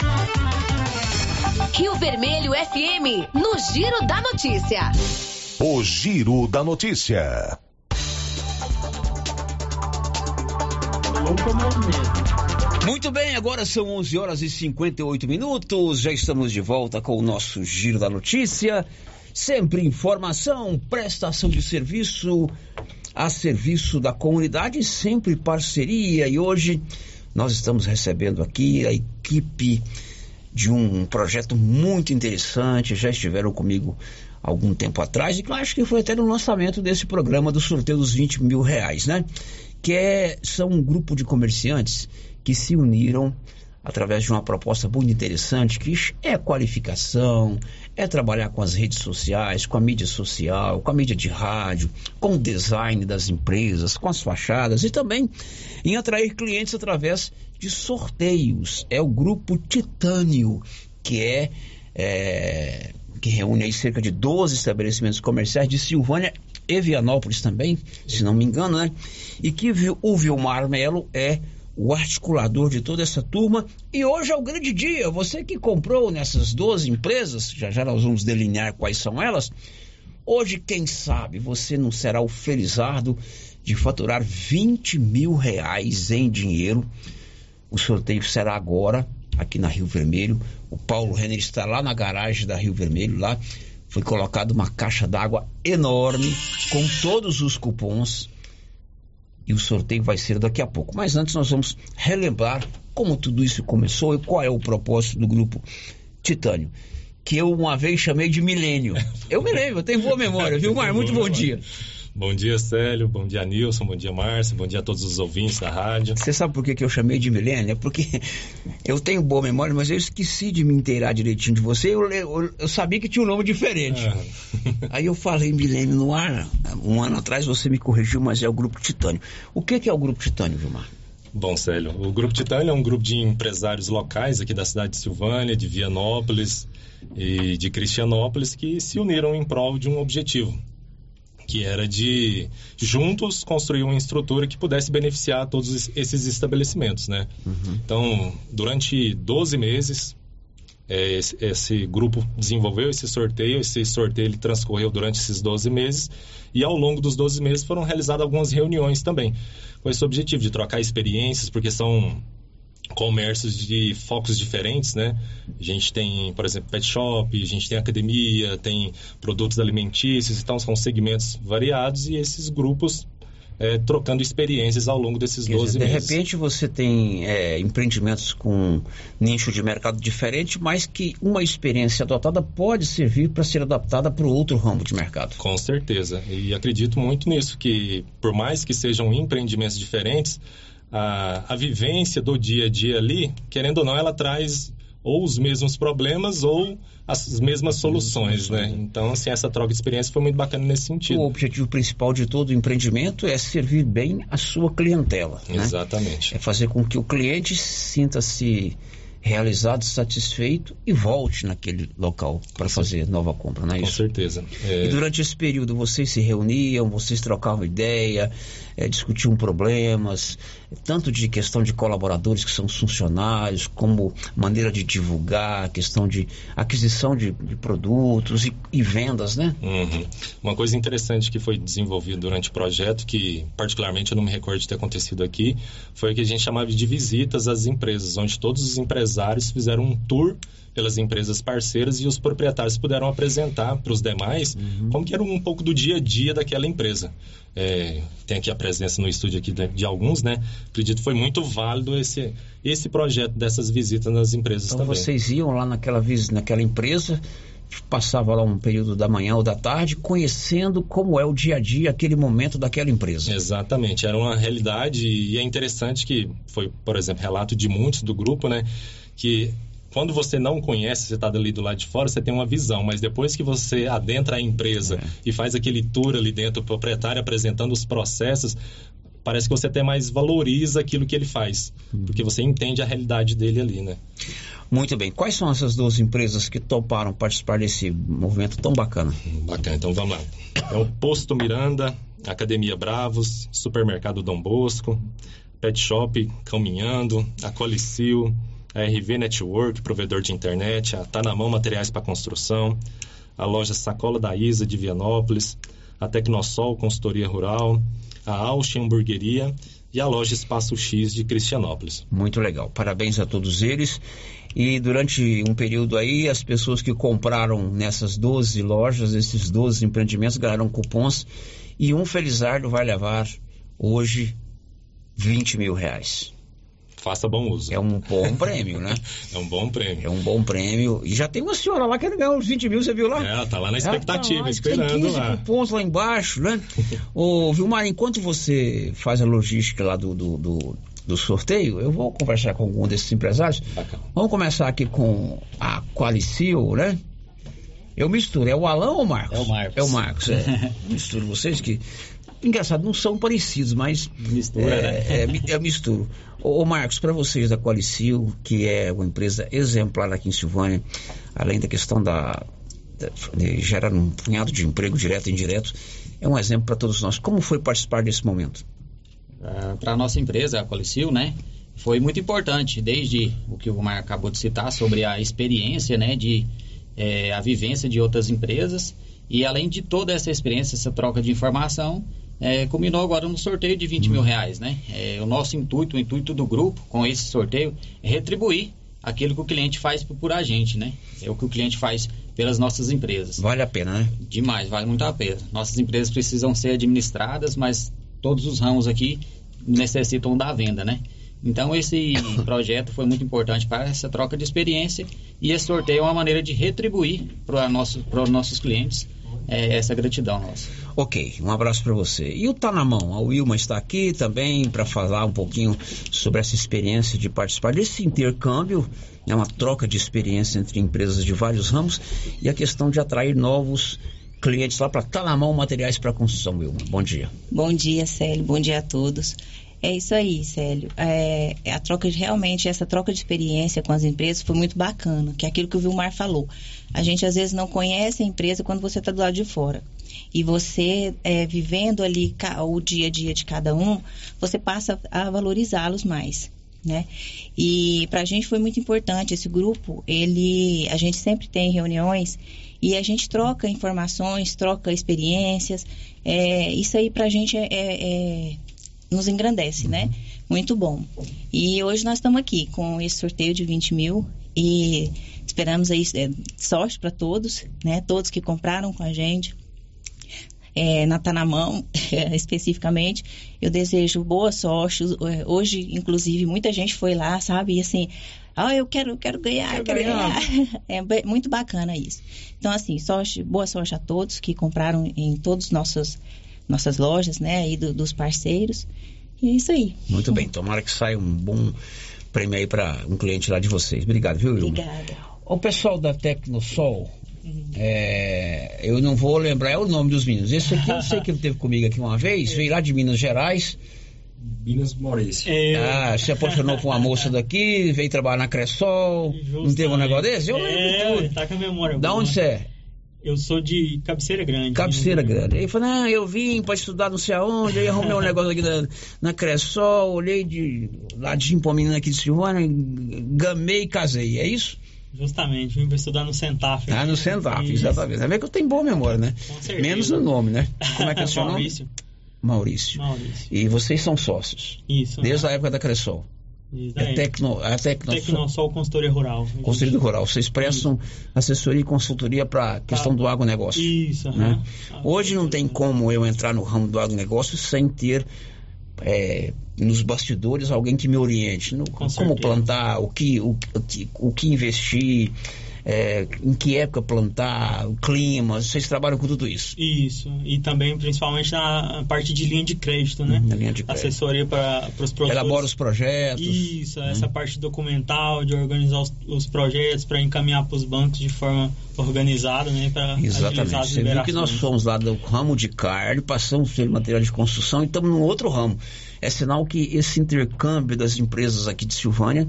Rio Vermelho FM, no Giro da Notícia. O Giro da Notícia. Muito bem, agora são 11 horas e 58 minutos. Já estamos de volta com o nosso Giro da Notícia. Sempre informação, prestação de serviço a serviço da comunidade, sempre parceria. E hoje nós estamos recebendo aqui a equipe de um projeto muito interessante. Já estiveram comigo algum tempo atrás e que eu acho que foi até no lançamento desse programa do sorteio dos 20 mil reais, né? Que é, são um grupo de comerciantes que se uniram através de uma proposta muito interessante que é qualificação, é trabalhar com as redes sociais, com a mídia social, com a mídia de rádio, com o design das empresas, com as fachadas e também em atrair clientes através de sorteios. É o grupo Titânio, que é, é que reúne aí cerca de 12 estabelecimentos comerciais de Silvânia e Vianópolis também, se não me engano, né? E que o Vilmar Melo é o articulador de toda essa turma. E hoje é o grande dia. Você que comprou nessas 12 empresas, já já nós vamos delinear quais são elas. Hoje, quem sabe, você não será o felizardo de faturar 20 mil reais em dinheiro. O sorteio será agora, aqui na Rio Vermelho. O Paulo Renner está lá na garagem da Rio Vermelho, lá. Foi colocada uma caixa d'água enorme com todos os cupons e o sorteio vai ser daqui a pouco. Mas antes nós vamos relembrar como tudo isso começou e qual é o propósito do grupo Titânio, que eu uma vez chamei de milênio. Eu me lembro, eu tenho boa memória, viu, Mar? Muito bom dia. Bom dia, Célio. Bom dia, Nilson. Bom dia, Márcia. Bom dia a todos os ouvintes da rádio. Você sabe por que, que eu chamei de milênio? É porque eu tenho boa memória, mas eu esqueci de me inteirar direitinho de você. Eu, eu, eu sabia que tinha um nome diferente. Ah. Aí eu falei milênio no ar. Um ano atrás você me corrigiu, mas é o Grupo Titânio. O que, que é o Grupo Titânio, Vilmar? Bom, Célio, o Grupo Titânio é um grupo de empresários locais aqui da cidade de Silvânia, de Vianópolis e de Cristianópolis que se uniram em prol de um objetivo, que era de juntos construir uma estrutura que pudesse beneficiar todos esses estabelecimentos, né? Uhum. Então, durante 12 meses, é, esse, esse, grupo desenvolveu esse sorteio, esse sorteio ele transcorreu durante esses 12 meses e ao longo dos 12 meses foram realizadas algumas reuniões também, com esse objetivo de trocar experiências, porque são comércios de focos diferentes, né? A gente tem, por exemplo, pet shop, a gente tem academia, tem produtos alimentícios, então são segmentos variados e esses grupos é, trocando experiências ao longo desses Quer 12 dizer, meses. De repente você tem é, empreendimentos com nicho de mercado diferente, mas que uma experiência adotada pode servir para ser adaptada para outro ramo de mercado. Com certeza. E acredito muito nisso, que por mais que sejam empreendimentos diferentes, a, a vivência do dia a dia ali, querendo ou não, ela traz ou os mesmos problemas ou as mesmas soluções, né? Então, assim, essa troca de experiência foi muito bacana nesse sentido. O objetivo principal de todo empreendimento é servir bem a sua clientela. né? Exatamente. É fazer com que o cliente sinta-se realizado, satisfeito e volte naquele local para fazer nova compra, não é Com isso? certeza. É, E durante esse período vocês se reuniam, vocês trocavam ideia, eh, discutiam problemas, tanto de questão de colaboradores que são funcionários, como maneira de divulgar, questão de aquisição de, de produtos e, e vendas, né? Uhum. Uma coisa interessante que foi desenvolvida durante o projeto, que particularmente eu não me recordo de ter acontecido aqui, foi o que a gente chamava de visitas às empresas, onde todos os empresários fizeram um tour pelas empresas parceiras e os proprietários puderam apresentar para os demais como que era um pouco do dia a dia daquela empresa. É, tem aqui a presença no estúdio aqui de, de alguns, né? Acredito que foi muito válido esse, esse projeto dessas visitas nas empresas Então também. vocês iam lá naquela, naquela empresa, passava lá um período da manhã ou da tarde, conhecendo como é o dia a dia, aquele momento daquela empresa. Exatamente, era uma realidade e é interessante que foi, por exemplo, relato de muitos do grupo, né, que quando você não conhece, você está ali do lado de fora, você tem uma visão, mas depois que você adentra a empresa e faz aquele tour ali dentro, o proprietário apresentando os processos, parece que você até mais valoriza aquilo que ele faz, porque você entende a realidade dele ali, né? Muito bem. Quais são essas duas empresas que toparam participar desse movimento tão bacana? Bacana, então vamos lá. É o Posto Miranda, Academia Bravos, Supermercado Dom Bosco, Pet Shop Caminhando, a Colicil, a RV Network, provedor de internet, a Tá na Mão Materiais para Construção, a loja Sacola da Isa de Vianópolis, a Tecnosol Consultoria Rural, a Austin Hamburgueria e a loja Espaço X de Cristianópolis. Muito legal. Parabéns a todos eles. E durante um período aí, as pessoas que compraram nessas 12 lojas, esses 12 empreendimentos, ganharam cupons. E um Felizardo vai levar hoje 20 mil reais. Faça bom uso. É um bom prêmio, né? É um bom prêmio. É um bom prêmio. E já tem uma senhora lá que ganhou os 20 mil, você viu lá? É, ela tá lá na Ela expectativa, tá lá, esperando tem 15 lá. cupons lá embaixo, né? Ô, Vilmar, enquanto você faz a logística lá do, do, do, do sorteio, eu vou conversar com algum desses empresários. Vamos começar aqui com a Qualicil, né? Eu misturo, é o Alão ou o Marcos? É o Marcos. É o Marcos, é. misturo vocês que. Engraçado, não são parecidos, mas. Mistura, é, né? É, é misturo. Ô, Marcos, para vocês da Qualicil, que é uma empresa exemplar aqui em Silvânia, além da questão da, da- de gerar um punhado de emprego direto e indireto, é um exemplo para todos nós. Como foi participar desse momento? para a nossa empresa, a Colicil, né? Foi muito importante, desde o que o Mar acabou de citar sobre a experiência, né? De eh, a vivência de outras empresas e além de toda essa experiência, essa troca de informação, eh, culminou agora no sorteio de 20 mil reais, né? Eh, o nosso intuito, o intuito do grupo com esse sorteio é retribuir aquilo que o cliente faz por, por a gente, né? É o que o cliente faz pelas nossas empresas. Vale a pena, né? Demais, vale muito a pena. Nossas empresas precisam ser administradas, mas todos os ramos aqui necessitam da venda, né? Então esse projeto foi muito importante para essa troca de experiência e esse sorteio é uma maneira de retribuir para nosso, os nossos clientes eh, essa gratidão nossa. Ok, um abraço para você. E o Tá na Mão? A Wilma está aqui também para falar um pouquinho sobre essa experiência de participar desse intercâmbio, é uma troca de experiência entre empresas de vários ramos e a questão de atrair novos clientes lá para Tá na Mão Materiais para Construção, Wilma. Bom dia. Bom dia, Célio. Bom dia a todos. É isso aí, Célio. É, a troca de, realmente essa troca de experiência com as empresas foi muito bacana, que é aquilo que o Vilmar falou. A gente às vezes não conhece a empresa quando você está do lado de fora. E você é, vivendo ali o dia a dia de cada um, você passa a valorizá-los mais. Né? E para a gente foi muito importante esse grupo. Ele, a gente sempre tem reuniões e a gente troca informações, troca experiências. É, isso aí para a gente é, é, nos engrandece, né? Muito bom. E hoje nós estamos aqui com esse sorteio de 20 mil e esperamos aí é, sorte para todos, né? Todos que compraram com a gente. É, na Tá na Mão, especificamente, eu desejo boa sorte. É, hoje, inclusive, muita gente foi lá, sabe? E assim, ah, eu quero, quero ganhar, quero, quero ganhar. ganhar. É muito bacana isso. Então, assim, sorte, boa sorte a todos que compraram em todas as nossas, nossas lojas, né, aí do, dos parceiros. E é isso aí. Muito bem, tomara que saia um bom prêmio aí para um cliente lá de vocês. Obrigado, viu, Ilma? Obrigada. O pessoal da Tecnosol, uhum. é, eu não vou lembrar o nome dos meninos. Esse aqui eu sei que ele teve comigo aqui uma vez, veio lá de Minas Gerais. Minas Maurício. É... Ah, se apaixonou com uma moça daqui, veio trabalhar na Cressol. Justamente. Não teve um negócio desse? Eu lembro é, tudo. Tá com a memória Da onde você é? Eu sou de Cabeceira Grande. Cabeceira Grande. Ele falou, não, eu vim para estudar não sei aonde, aí arrumei um negócio aqui na, na Cressol, olhei de lá de Gimpomina aqui de Silvânia, gamei e casei, é isso? Justamente, vim para estudar no Centaf. Ah, no Centaf, exatamente. É bem que eu tenho boa memória, né? Com certeza. Menos no nome, né? Como é que é o seu nome? Maurício. Maurício. E vocês são sócios? Isso. Desde né? a época da Cressol? É tecno, a Tecnosol, Tecnosol Consultoria Rural. Consultoria Rural. Vocês prestam Isso. assessoria e consultoria para a questão do agronegócio. Isso. Né? Hoje não tem como eu entrar no ramo do agronegócio sem ter é, nos bastidores alguém que me oriente no, como certeza. plantar, o que, o, o, que, o que investir, é, em que época plantar, o clima, vocês trabalham com tudo isso? Isso, e também principalmente na parte de linha de crédito, né? Na linha de crédito. Assessoria para os produtores. Elabora os projetos. Isso, hum. essa parte documental, de organizar os, os projetos para encaminhar para os bancos de forma organizada, né? Para Exatamente. Você viu que nós fomos lá do ramo de carne, passamos pelo material de construção e estamos num outro ramo. É sinal que esse intercâmbio das empresas aqui de Silvânia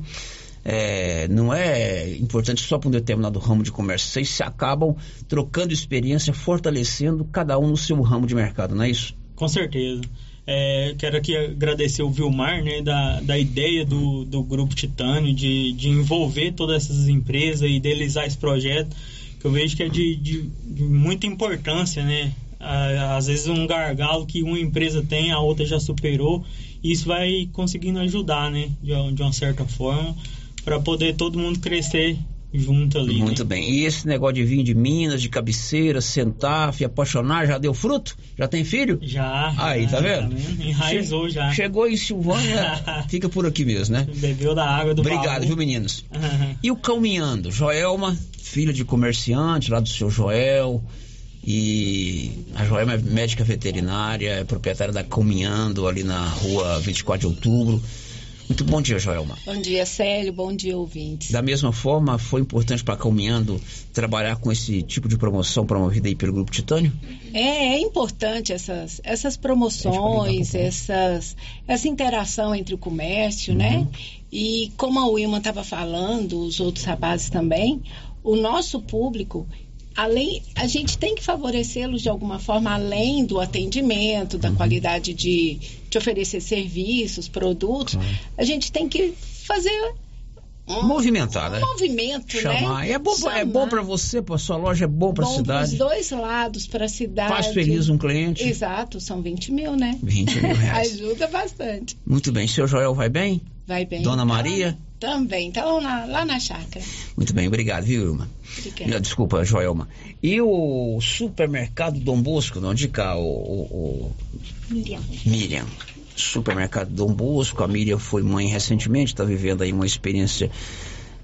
é, não é importante só para um determinado ramo de comércio. Vocês se acabam trocando experiência, fortalecendo cada um no seu ramo de mercado, não é isso? Com certeza. É, quero aqui agradecer o Vilmar, né, da, da ideia do, do Grupo Titânio de, de envolver todas essas empresas e idealizar esse projeto, que eu vejo que é de, de, de muita importância, né? Às vezes um gargalo que uma empresa tem, a outra já superou, e isso vai conseguindo ajudar, né, de, de uma certa forma para poder todo mundo crescer junto ali. Muito né? bem. E esse negócio de vir de Minas, de cabeceira, sentar, se apaixonar, já deu fruto? Já tem filho? Já. Aí, tá vendo? Tá vendo? Enraizou che já. Chegou em Silvânia, fica por aqui mesmo, né? Bebeu da água do Obrigado, baú. viu, meninos? Uhum. E o Caminhando? Joelma, filha de comerciante lá do seu Joel. E a Joelma é médica veterinária, é proprietária da Caminhando ali na rua 24 de outubro. Muito bom dia, Joelma. Bom dia, Célio. Bom dia, ouvintes. Da mesma forma, foi importante para a Calminhando trabalhar com esse tipo de promoção promovida aí pelo Grupo Titânio? É, é importante essas, essas promoções, essas, essa interação entre o comércio, né? uhum. né? E como a Wilma estava falando, os outros rapazes também, o nosso público, além a gente tem que favorecê-los de alguma forma além do atendimento da uhum. qualidade de, de oferecer serviços produtos. Uhum. a gente tem que fazer um, movimentar né? movimento chamar. Né? é bom chamar. é bom para você para sua loja é bom para a cidade. os dois lados para a cidade. Faz feliz um cliente. Exato são 20 mil né? 20 mil reais. Ajuda bastante. Muito bem. Seu Joel vai bem? Vai bem. Dona Maria também, tá lá na, lá na chácara. Muito bem, obrigado, viu, Irma? Obrigada. Desculpa, Joelma. E o supermercado Dom Bosco, onde cá? O, o, o... Miriam. Miriam. Supermercado Dom Bosco, a Miriam foi mãe recentemente, está vivendo aí uma experiência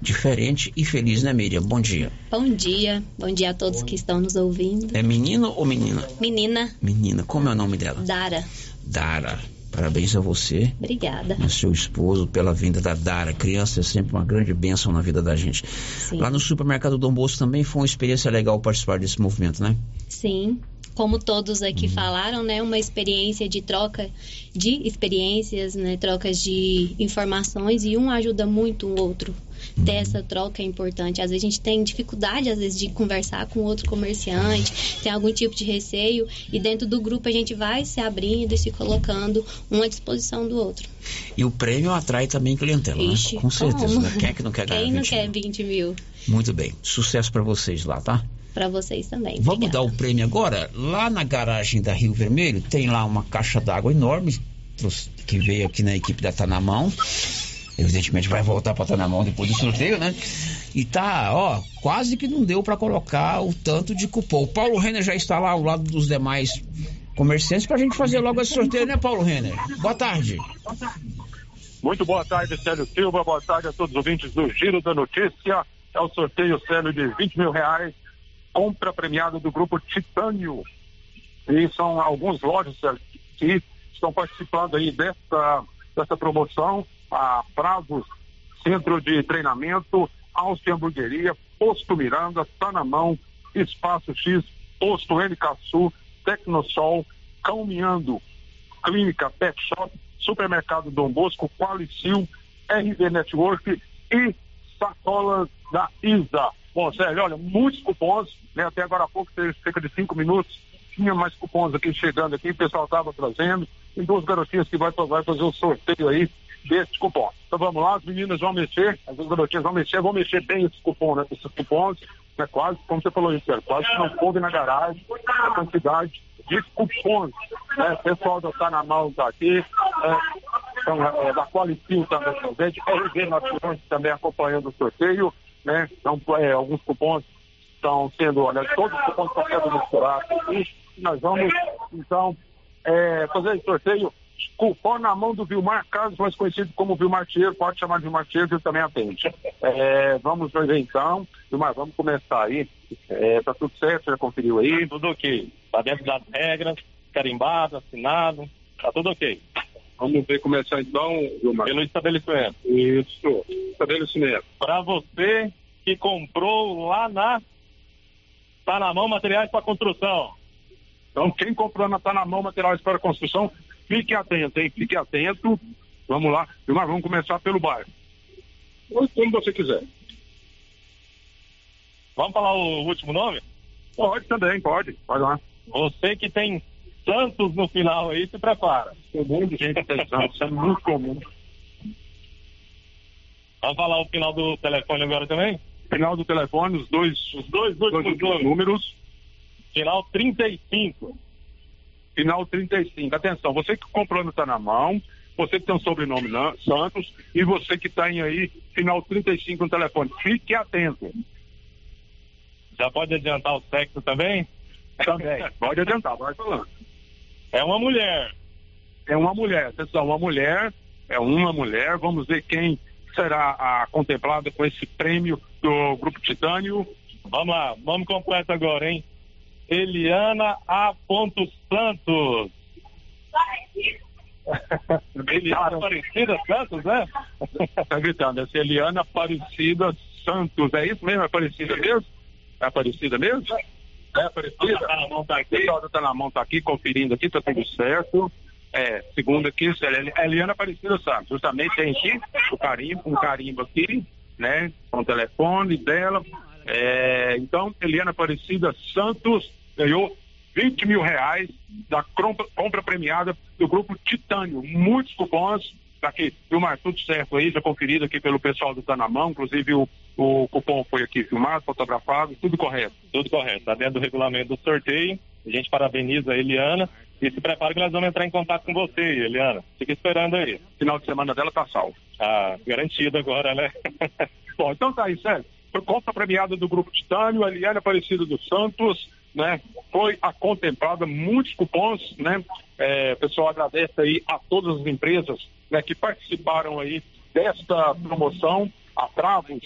diferente e feliz, né, Miriam? Bom dia. Bom dia. Bom dia a todos que estão nos ouvindo. É menino ou menina? Menina. Menina. Como é o nome dela? Dara. Dara. Parabéns a você. Obrigada. E seu esposo pela vinda da Dara. Criança é sempre uma grande bênção na vida da gente. Sim. Lá no supermercado Dom Bosco também foi uma experiência legal participar desse movimento, né? Sim, como todos aqui falaram, né, uma experiência de troca de experiências, né, trocas de informações e um ajuda muito o outro. Ter essa troca é importante. Às vezes a gente tem dificuldade, às vezes, de conversar com outro comerciante, tem algum tipo de receio, e dentro do grupo a gente vai se abrindo e se colocando um à disposição do outro. E o prêmio atrai também clientela, Ixi, né? Com certeza. Né? Quem é que não quer ganhar Quem não 20 quer 20 mil? Muito bem. Sucesso para vocês lá, tá? Para vocês também. Vamos dar o prêmio agora. Lá na garagem da Rio Vermelho tem lá uma caixa d'água enorme que veio aqui na equipe da Tá na Mão. Evidentemente vai voltar para Tá na Mão depois do sorteio, né? E tá, ó, quase que não deu para colocar o tanto de cupom. O Paulo Renner já está lá ao lado dos demais comerciantes pra gente fazer logo esse sorteio, né, Paulo Renner? Boa tarde. Muito boa tarde, Célio Silva. Boa tarde a todos os ouvintes do Giro da Notícia. É o sorteio, Célio, de 20 mil reais. Compra premiada do grupo Titânio. E são alguns lojas, Célio, que estão participando aí dessa, dessa promoção. A Bravos, Centro de Treinamento, Alce Hamburgueria, Posto Miranda, Tá na Mão, Espaço X, Posto NKSU, Tecnosol, Calmiando, Clínica Pet Shop, Supermercado Dom Bosco, Qualicil, RV Network e Sacolas da ISA. Bom, Sérgio, olha, muitos cupons, né? Até agora há pouco, cerca de cinco minutos, tinha mais cupons aqui chegando aqui, o pessoal estava trazendo. Tem duas garotinhas que vai, vai fazer o sorteio aí desse cupom. Então vamos lá, as meninas vão mexer, as garotinhas vão mexer, vão mexer bem esses cupons, né? Esses cupons, né? Quase, como você falou Sérgio, quase que não coube na garagem a quantidade de cupons. Né? O pessoal da Tá na Mão tá aqui, é, então, é, da Qualicil também presente, RV Nacional também acompanhando o sorteio, né? Então, é, alguns cupons estão sendo, olha, todos os cupons estão sendo misturados e nós vamos, então, é, fazer esse sorteio cupom na mão do Vilmar Carlos, mais conhecido como Vilmar Tiero, pode chamar de Vilmar que ele também atende. É, vamos ver então, Vilmar, vamos começar aí. É, tá tudo certo, você já conferiu aí? Tudo ok. Tá dentro das regras, carimbado, assinado, tá tudo ok. Vamos ver começar então, Vilmar. Pelo estabelecimento. Isso, estabelecimento. Para você que comprou lá na Tá na mão materiais para construção. Então, quem comprou na Tá na Mão Materiais para Construção, fique atento, hein? Fique atento. Vamos lá. Vilmar, vamos começar pelo bairro. Como você quiser. Vamos falar o último nome? Pode também, pode. Pode lá. Você que tem Santos no final aí, se prepara. Comum de gente tem Santos, é muito comum. Vamos falar o final do telefone agora também? Final do telefone, os dois, Os dois dois últimos números. números. Final 35. Final 35. Atenção, você que comprou no Tá na Mão, você que tem um sobrenome Santos e você que tem aí final 35 no telefone. Fique atento. Já pode adiantar o sexo também? Também. Pode adiantar, vai falando. É uma mulher. É uma mulher, atenção, uma mulher, é uma mulher. Vamos ver quem será a contemplada com esse prêmio do Grupo Titânio. Vamos lá, vamos completo agora, hein? Eliana A. Santos. Eliana Aparecida Santos, né? Tá gritando, essa Eliana Aparecida Santos. É isso mesmo? É Aparecida mesmo? É Aparecida mesmo? É Aparecida? Tá na mão, tá do Tá na Mão tá aqui, conferindo aqui, tá tudo certo. É, segundo aqui, é Eliana Aparecida Santos. Justamente tem aqui o carimbo, um carimbo aqui, né? Com o telefone dela. É, então, Eliana Aparecida Santos ganhou 20 mil reais da compra, premiada do grupo Titânio. Muitos cupons. Tá aqui, Vilmar, tudo certo aí, já conferido aqui pelo pessoal do Tá na Mão. Inclusive, o, o cupom foi aqui filmado, fotografado, tudo correto. Tudo correto, tá dentro do regulamento do sorteio. A gente parabeniza a Eliana e se prepara que nós vamos entrar em contato com você, Eliana. Fica esperando aí. Final de semana dela tá salvo. Ah, garantido agora, né? Bom, então tá aí, Sérgio. Compra premiada do Grupo Titânio, a Eliane Aparecida dos Santos, né? Foi a contemplada, muitos cupons, né? É, pessoal agradece aí a todas as empresas né, que participaram aí desta promoção, a Travos,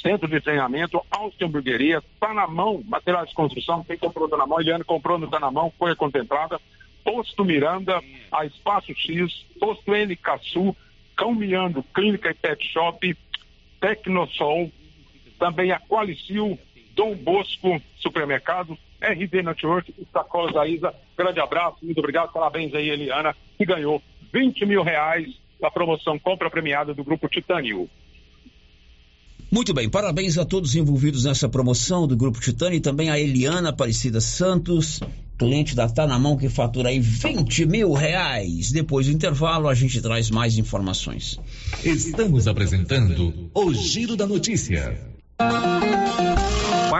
Centro de Treinamento, Austin Hamburgueria, tá na mão, materiais de construção, quem comprou tá na mão, Eliane comprou no tá na mão, foi a contemplada, Posto Miranda, a Espaço X, Posto NKSU, Cão Miando, Clínica e Pet Shop, Tecnosol, também a Qualicil, Dom Bosco Supermercado, RD Network e Sacolas da Isa. Grande abraço, muito obrigado, parabéns aí, Eliana, que ganhou 20 mil reais da promoção compra premiada do Grupo Titânio. Muito bem, parabéns a todos envolvidos nessa promoção do Grupo Titânio e também a Eliana Aparecida Santos, cliente da Tá na Mão que fatura aí 20 mil reais. Depois do intervalo a gente traz mais informações. Estamos apresentando o Giro da Notícia.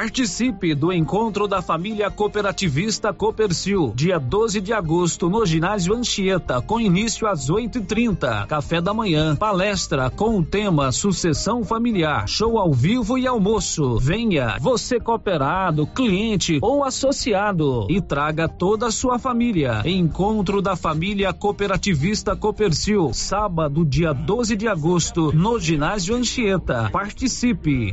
Participe do encontro da família cooperativista Copercil, dia 12 de agosto, no ginásio Anchieta, com início às 8h30. Café da manhã, palestra com o tema Sucessão Familiar, show ao vivo e almoço. Venha, você cooperado, cliente ou associado, e traga toda a sua família. Encontro da família cooperativista Copercil, sábado, dia 12 de agosto, no ginásio Anchieta. Participe.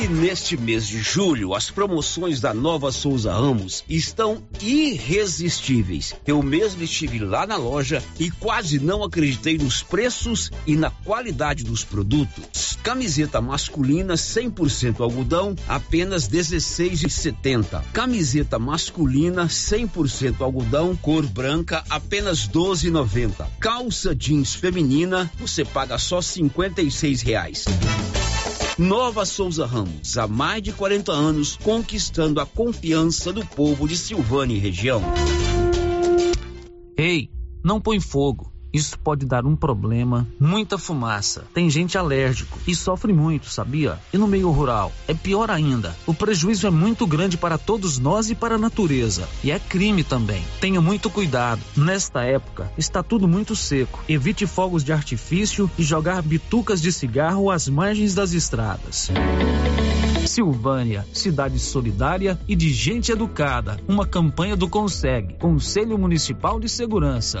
E neste mês de julho, as promoções da Nova Souza Ramos estão irresistíveis. Eu mesmo estive lá na loja e quase não acreditei nos preços e na qualidade dos produtos. Camiseta masculina 100% algodão, apenas 16,70. Camiseta masculina 100% algodão, cor branca, apenas 12,90. Calça jeans feminina, você paga só 56 reais. Nova Souza Ramos, há mais de 40 anos, conquistando a confiança do povo de Silvânia e região. Ei, não põe fogo. Isso pode dar um problema, muita fumaça. Tem gente alérgico e sofre muito, sabia? E no meio rural é pior ainda. O prejuízo é muito grande para todos nós e para a natureza. E é crime também. Tenha muito cuidado. Nesta época está tudo muito seco. Evite fogos de artifício e jogar bitucas de cigarro às margens das estradas. Silvânia, cidade solidária e de gente educada. Uma campanha do Conseg, Conselho Municipal de Segurança.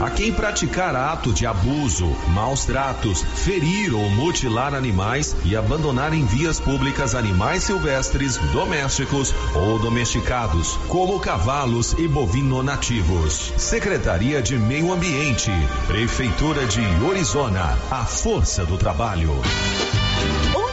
a quem praticar ato de abuso, maus tratos, ferir ou mutilar animais e abandonar em vias públicas animais silvestres, domésticos ou domesticados, como cavalos e bovino nativos. Secretaria de Meio Ambiente, Prefeitura de Orizona, a força do trabalho.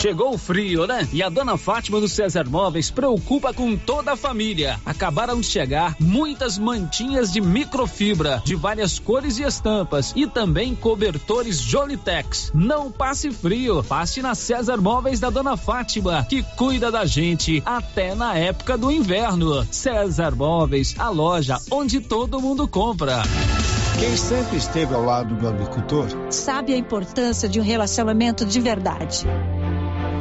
Chegou o frio, né? E a dona Fátima do César Móveis preocupa com toda a família. Acabaram de chegar muitas mantinhas de microfibra de várias cores e estampas e também cobertores Jolitex. Não passe frio, passe na César Móveis da dona Fátima, que cuida da gente até na época do inverno. César Móveis, a loja onde todo mundo compra. Quem sempre esteve ao lado do agricultor sabe a importância de um relacionamento de verdade.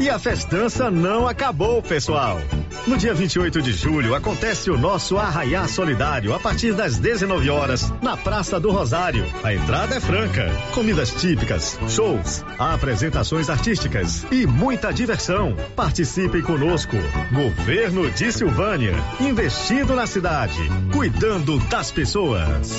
E a festança não acabou, pessoal. No dia 28 de julho acontece o nosso Arraiá Solidário a partir das 19 horas na Praça do Rosário. A entrada é franca, comidas típicas, shows, apresentações artísticas e muita diversão. Participe conosco. Governo de Silvânia, investindo na cidade, cuidando das pessoas.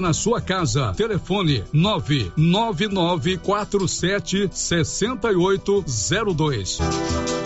na sua casa. Telefone 99947 6802.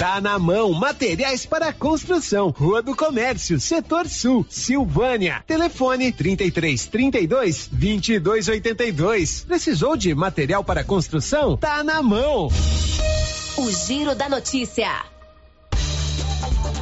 Tá na mão, materiais para construção, Rua do Comércio, Setor Sul, Silvânia. Telefone 33 32 22 82. Precisou de material para construção? Tá na mão. O Giro da Notícia.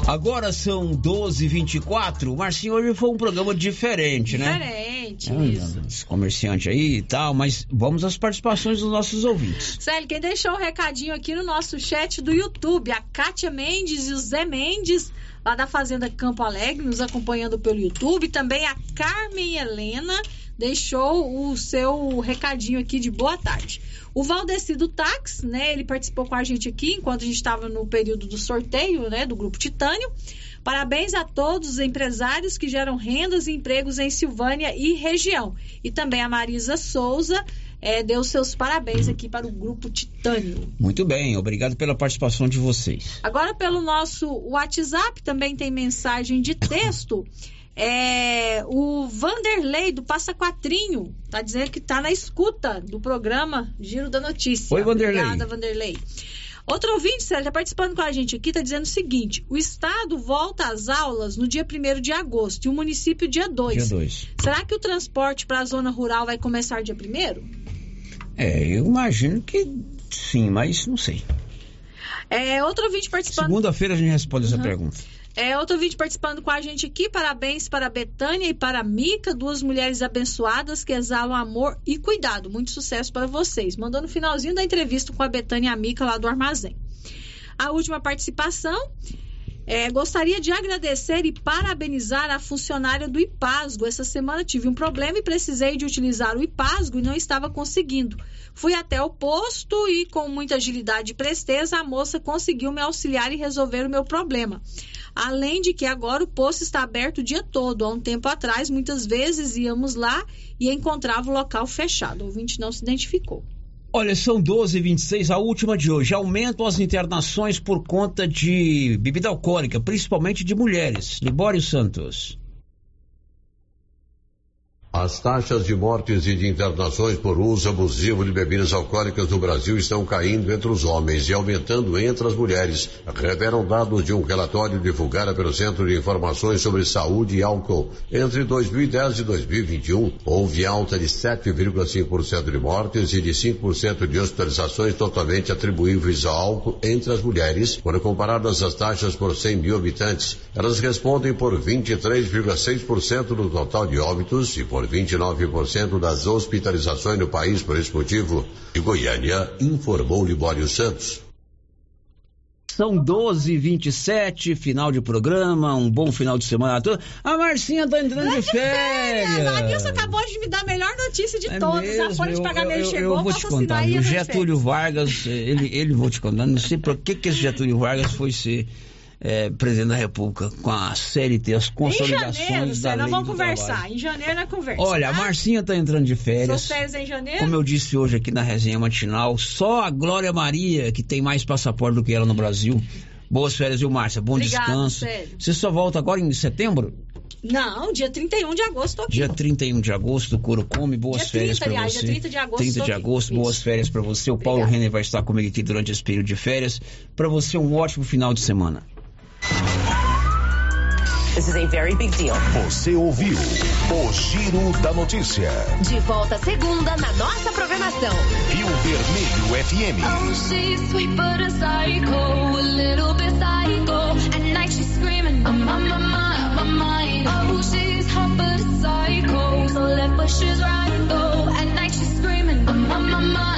Agora são 12h24. Marcinho, hoje foi um programa diferente, né? Diferente, é, isso. Os comerciantes aí e tal, mas vamos às participações dos nossos ouvintes. Célio, quem deixou um recadinho aqui no nosso chat do YouTube, a Kátia Mendes e o Zé Mendes, lá da Fazenda Campo Alegre, nos acompanhando pelo YouTube. Também a Carmen Helena deixou o seu recadinho aqui de boa tarde. O Valdeci do Táxi, né? Ele participou com a gente aqui enquanto a gente estava no período do sorteio, né? Do Grupo Titânio. Parabéns a todos os empresários que geram rendas e empregos em Silvânia e região. E também a Marisa Souza é, deu seus parabéns aqui para o Grupo Titânio. Muito bem, obrigado pela participação de vocês. Agora, pelo nosso WhatsApp, também tem mensagem de texto. É, o Vanderlei do Passa Quatrinho está dizendo que está na escuta do programa Giro da Notícia. Oi, Vanderlei. Obrigada, Vanderlei. Outro ouvinte, Sérgio, está participando com a gente aqui, está dizendo o seguinte: o Estado volta às aulas no dia 1 de agosto e o município dia 2. Dia 2. Será que o transporte para a zona rural vai começar dia 1? É, eu imagino que sim, mas não sei. É, outro ouvinte participando. Segunda-feira a gente responde essa Uhum. pergunta. É, outro vídeo participando com a gente aqui. Parabéns para a Betânia e para a Mica, duas mulheres abençoadas que exalam amor e cuidado. Muito sucesso para vocês. Mandou no finalzinho da entrevista com a Betânia e a Mica lá do armazém. A última participação. É, gostaria de agradecer e parabenizar a funcionária do IPASGO. Essa semana tive um problema e precisei de utilizar o IPASGO e não estava conseguindo. Fui até o posto e, com muita agilidade e presteza, a moça conseguiu me auxiliar e resolver o meu problema. Além de que agora o posto está aberto o dia todo. Há um tempo atrás, muitas vezes íamos lá e encontrava o local fechado. O ouvinte não se identificou. Olha, são 12 e 26 a última de hoje. Aumentam as internações por conta de bebida alcoólica, principalmente de mulheres. Libório Santos. As taxas de mortes e de internações por uso abusivo de bebidas alcoólicas no Brasil estão caindo entre os homens e aumentando entre as mulheres, revelam dados de um relatório divulgado pelo Centro de Informações sobre Saúde e Álcool. Entre 2010 e 2021, houve alta de 7,5% de mortes e de 5% de hospitalizações totalmente atribuíveis ao álcool entre as mulheres, quando comparadas às taxas por 100 mil habitantes. Elas respondem por 23,6% do total de óbitos e por 29% das hospitalizações no país por esse motivo. De Goiânia, informou Libório Santos. São 12 e 27 final de programa, um bom final de semana a todos. A Marcinha tá entrando de férias. A Nilson acabou de me dar a melhor notícia de todas. a É mesmo, folha de eu- pagamento eu, chegou, eu vou te contar, as Getúlio Vargas, ele, ele vou te contar, não sei por que, que esse Getúlio Vargas foi ser eh, presidente da República com a CLT, as Em consolidações janeiro, da nós lei vamos do conversar. trabalho. Em janeiro nós conversa. Olha, a tá? Marcinha tá entrando de férias. Suas férias em janeiro? Como eu disse hoje aqui na resenha matinal, só a Glória Maria, que tem mais passaporte do que ela no Brasil. Boas férias, viu, Márcia? Bom Obrigada, descanso. Célio. Você só volta agora em setembro? Não, dia 31 de agosto tô aqui. Dia 31 de agosto, Coro Come, boas Dia férias 30, para você. dia 30 de agosto 30 de tô aqui. agosto, Isso. boas férias para você. O Paulo Renner vai estar comigo aqui durante esse período de férias. Para você, um ótimo final de semana. This is a very big deal. Você ouviu o Giro da Notícia. De volta segunda na nossa programação. Rio Vermelho FM. Oh, she's sweet but a psycho, a little bit psycho. At night she's screaming, I'm on my mind, my mind. Oh, she's hot but a psycho, so left but she's right though. At night she's screaming, I'm on my mind.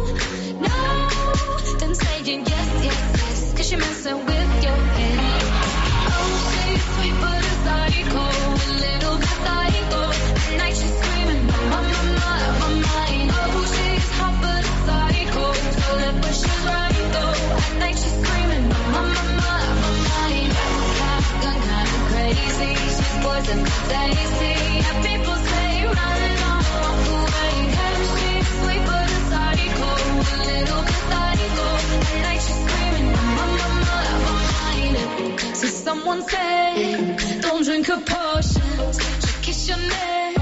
someone said, don't drink potions. She'll kiss your neck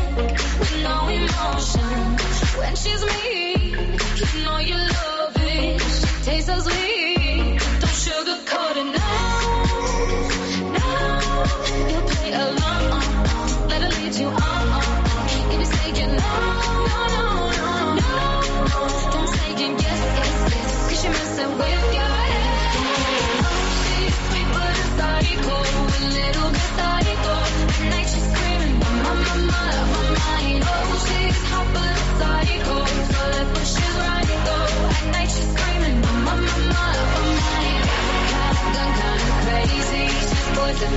with no emotion. When she's mean, little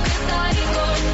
bit psycho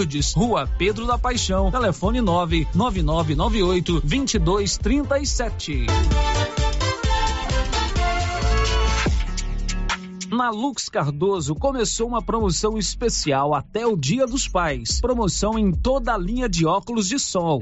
Lourdes, Rua Pedro da Paixão, telefone 99998 2237. Na Lux Cardoso começou uma promoção especial até o Dia dos Pais. Promoção em toda a linha de óculos de sol.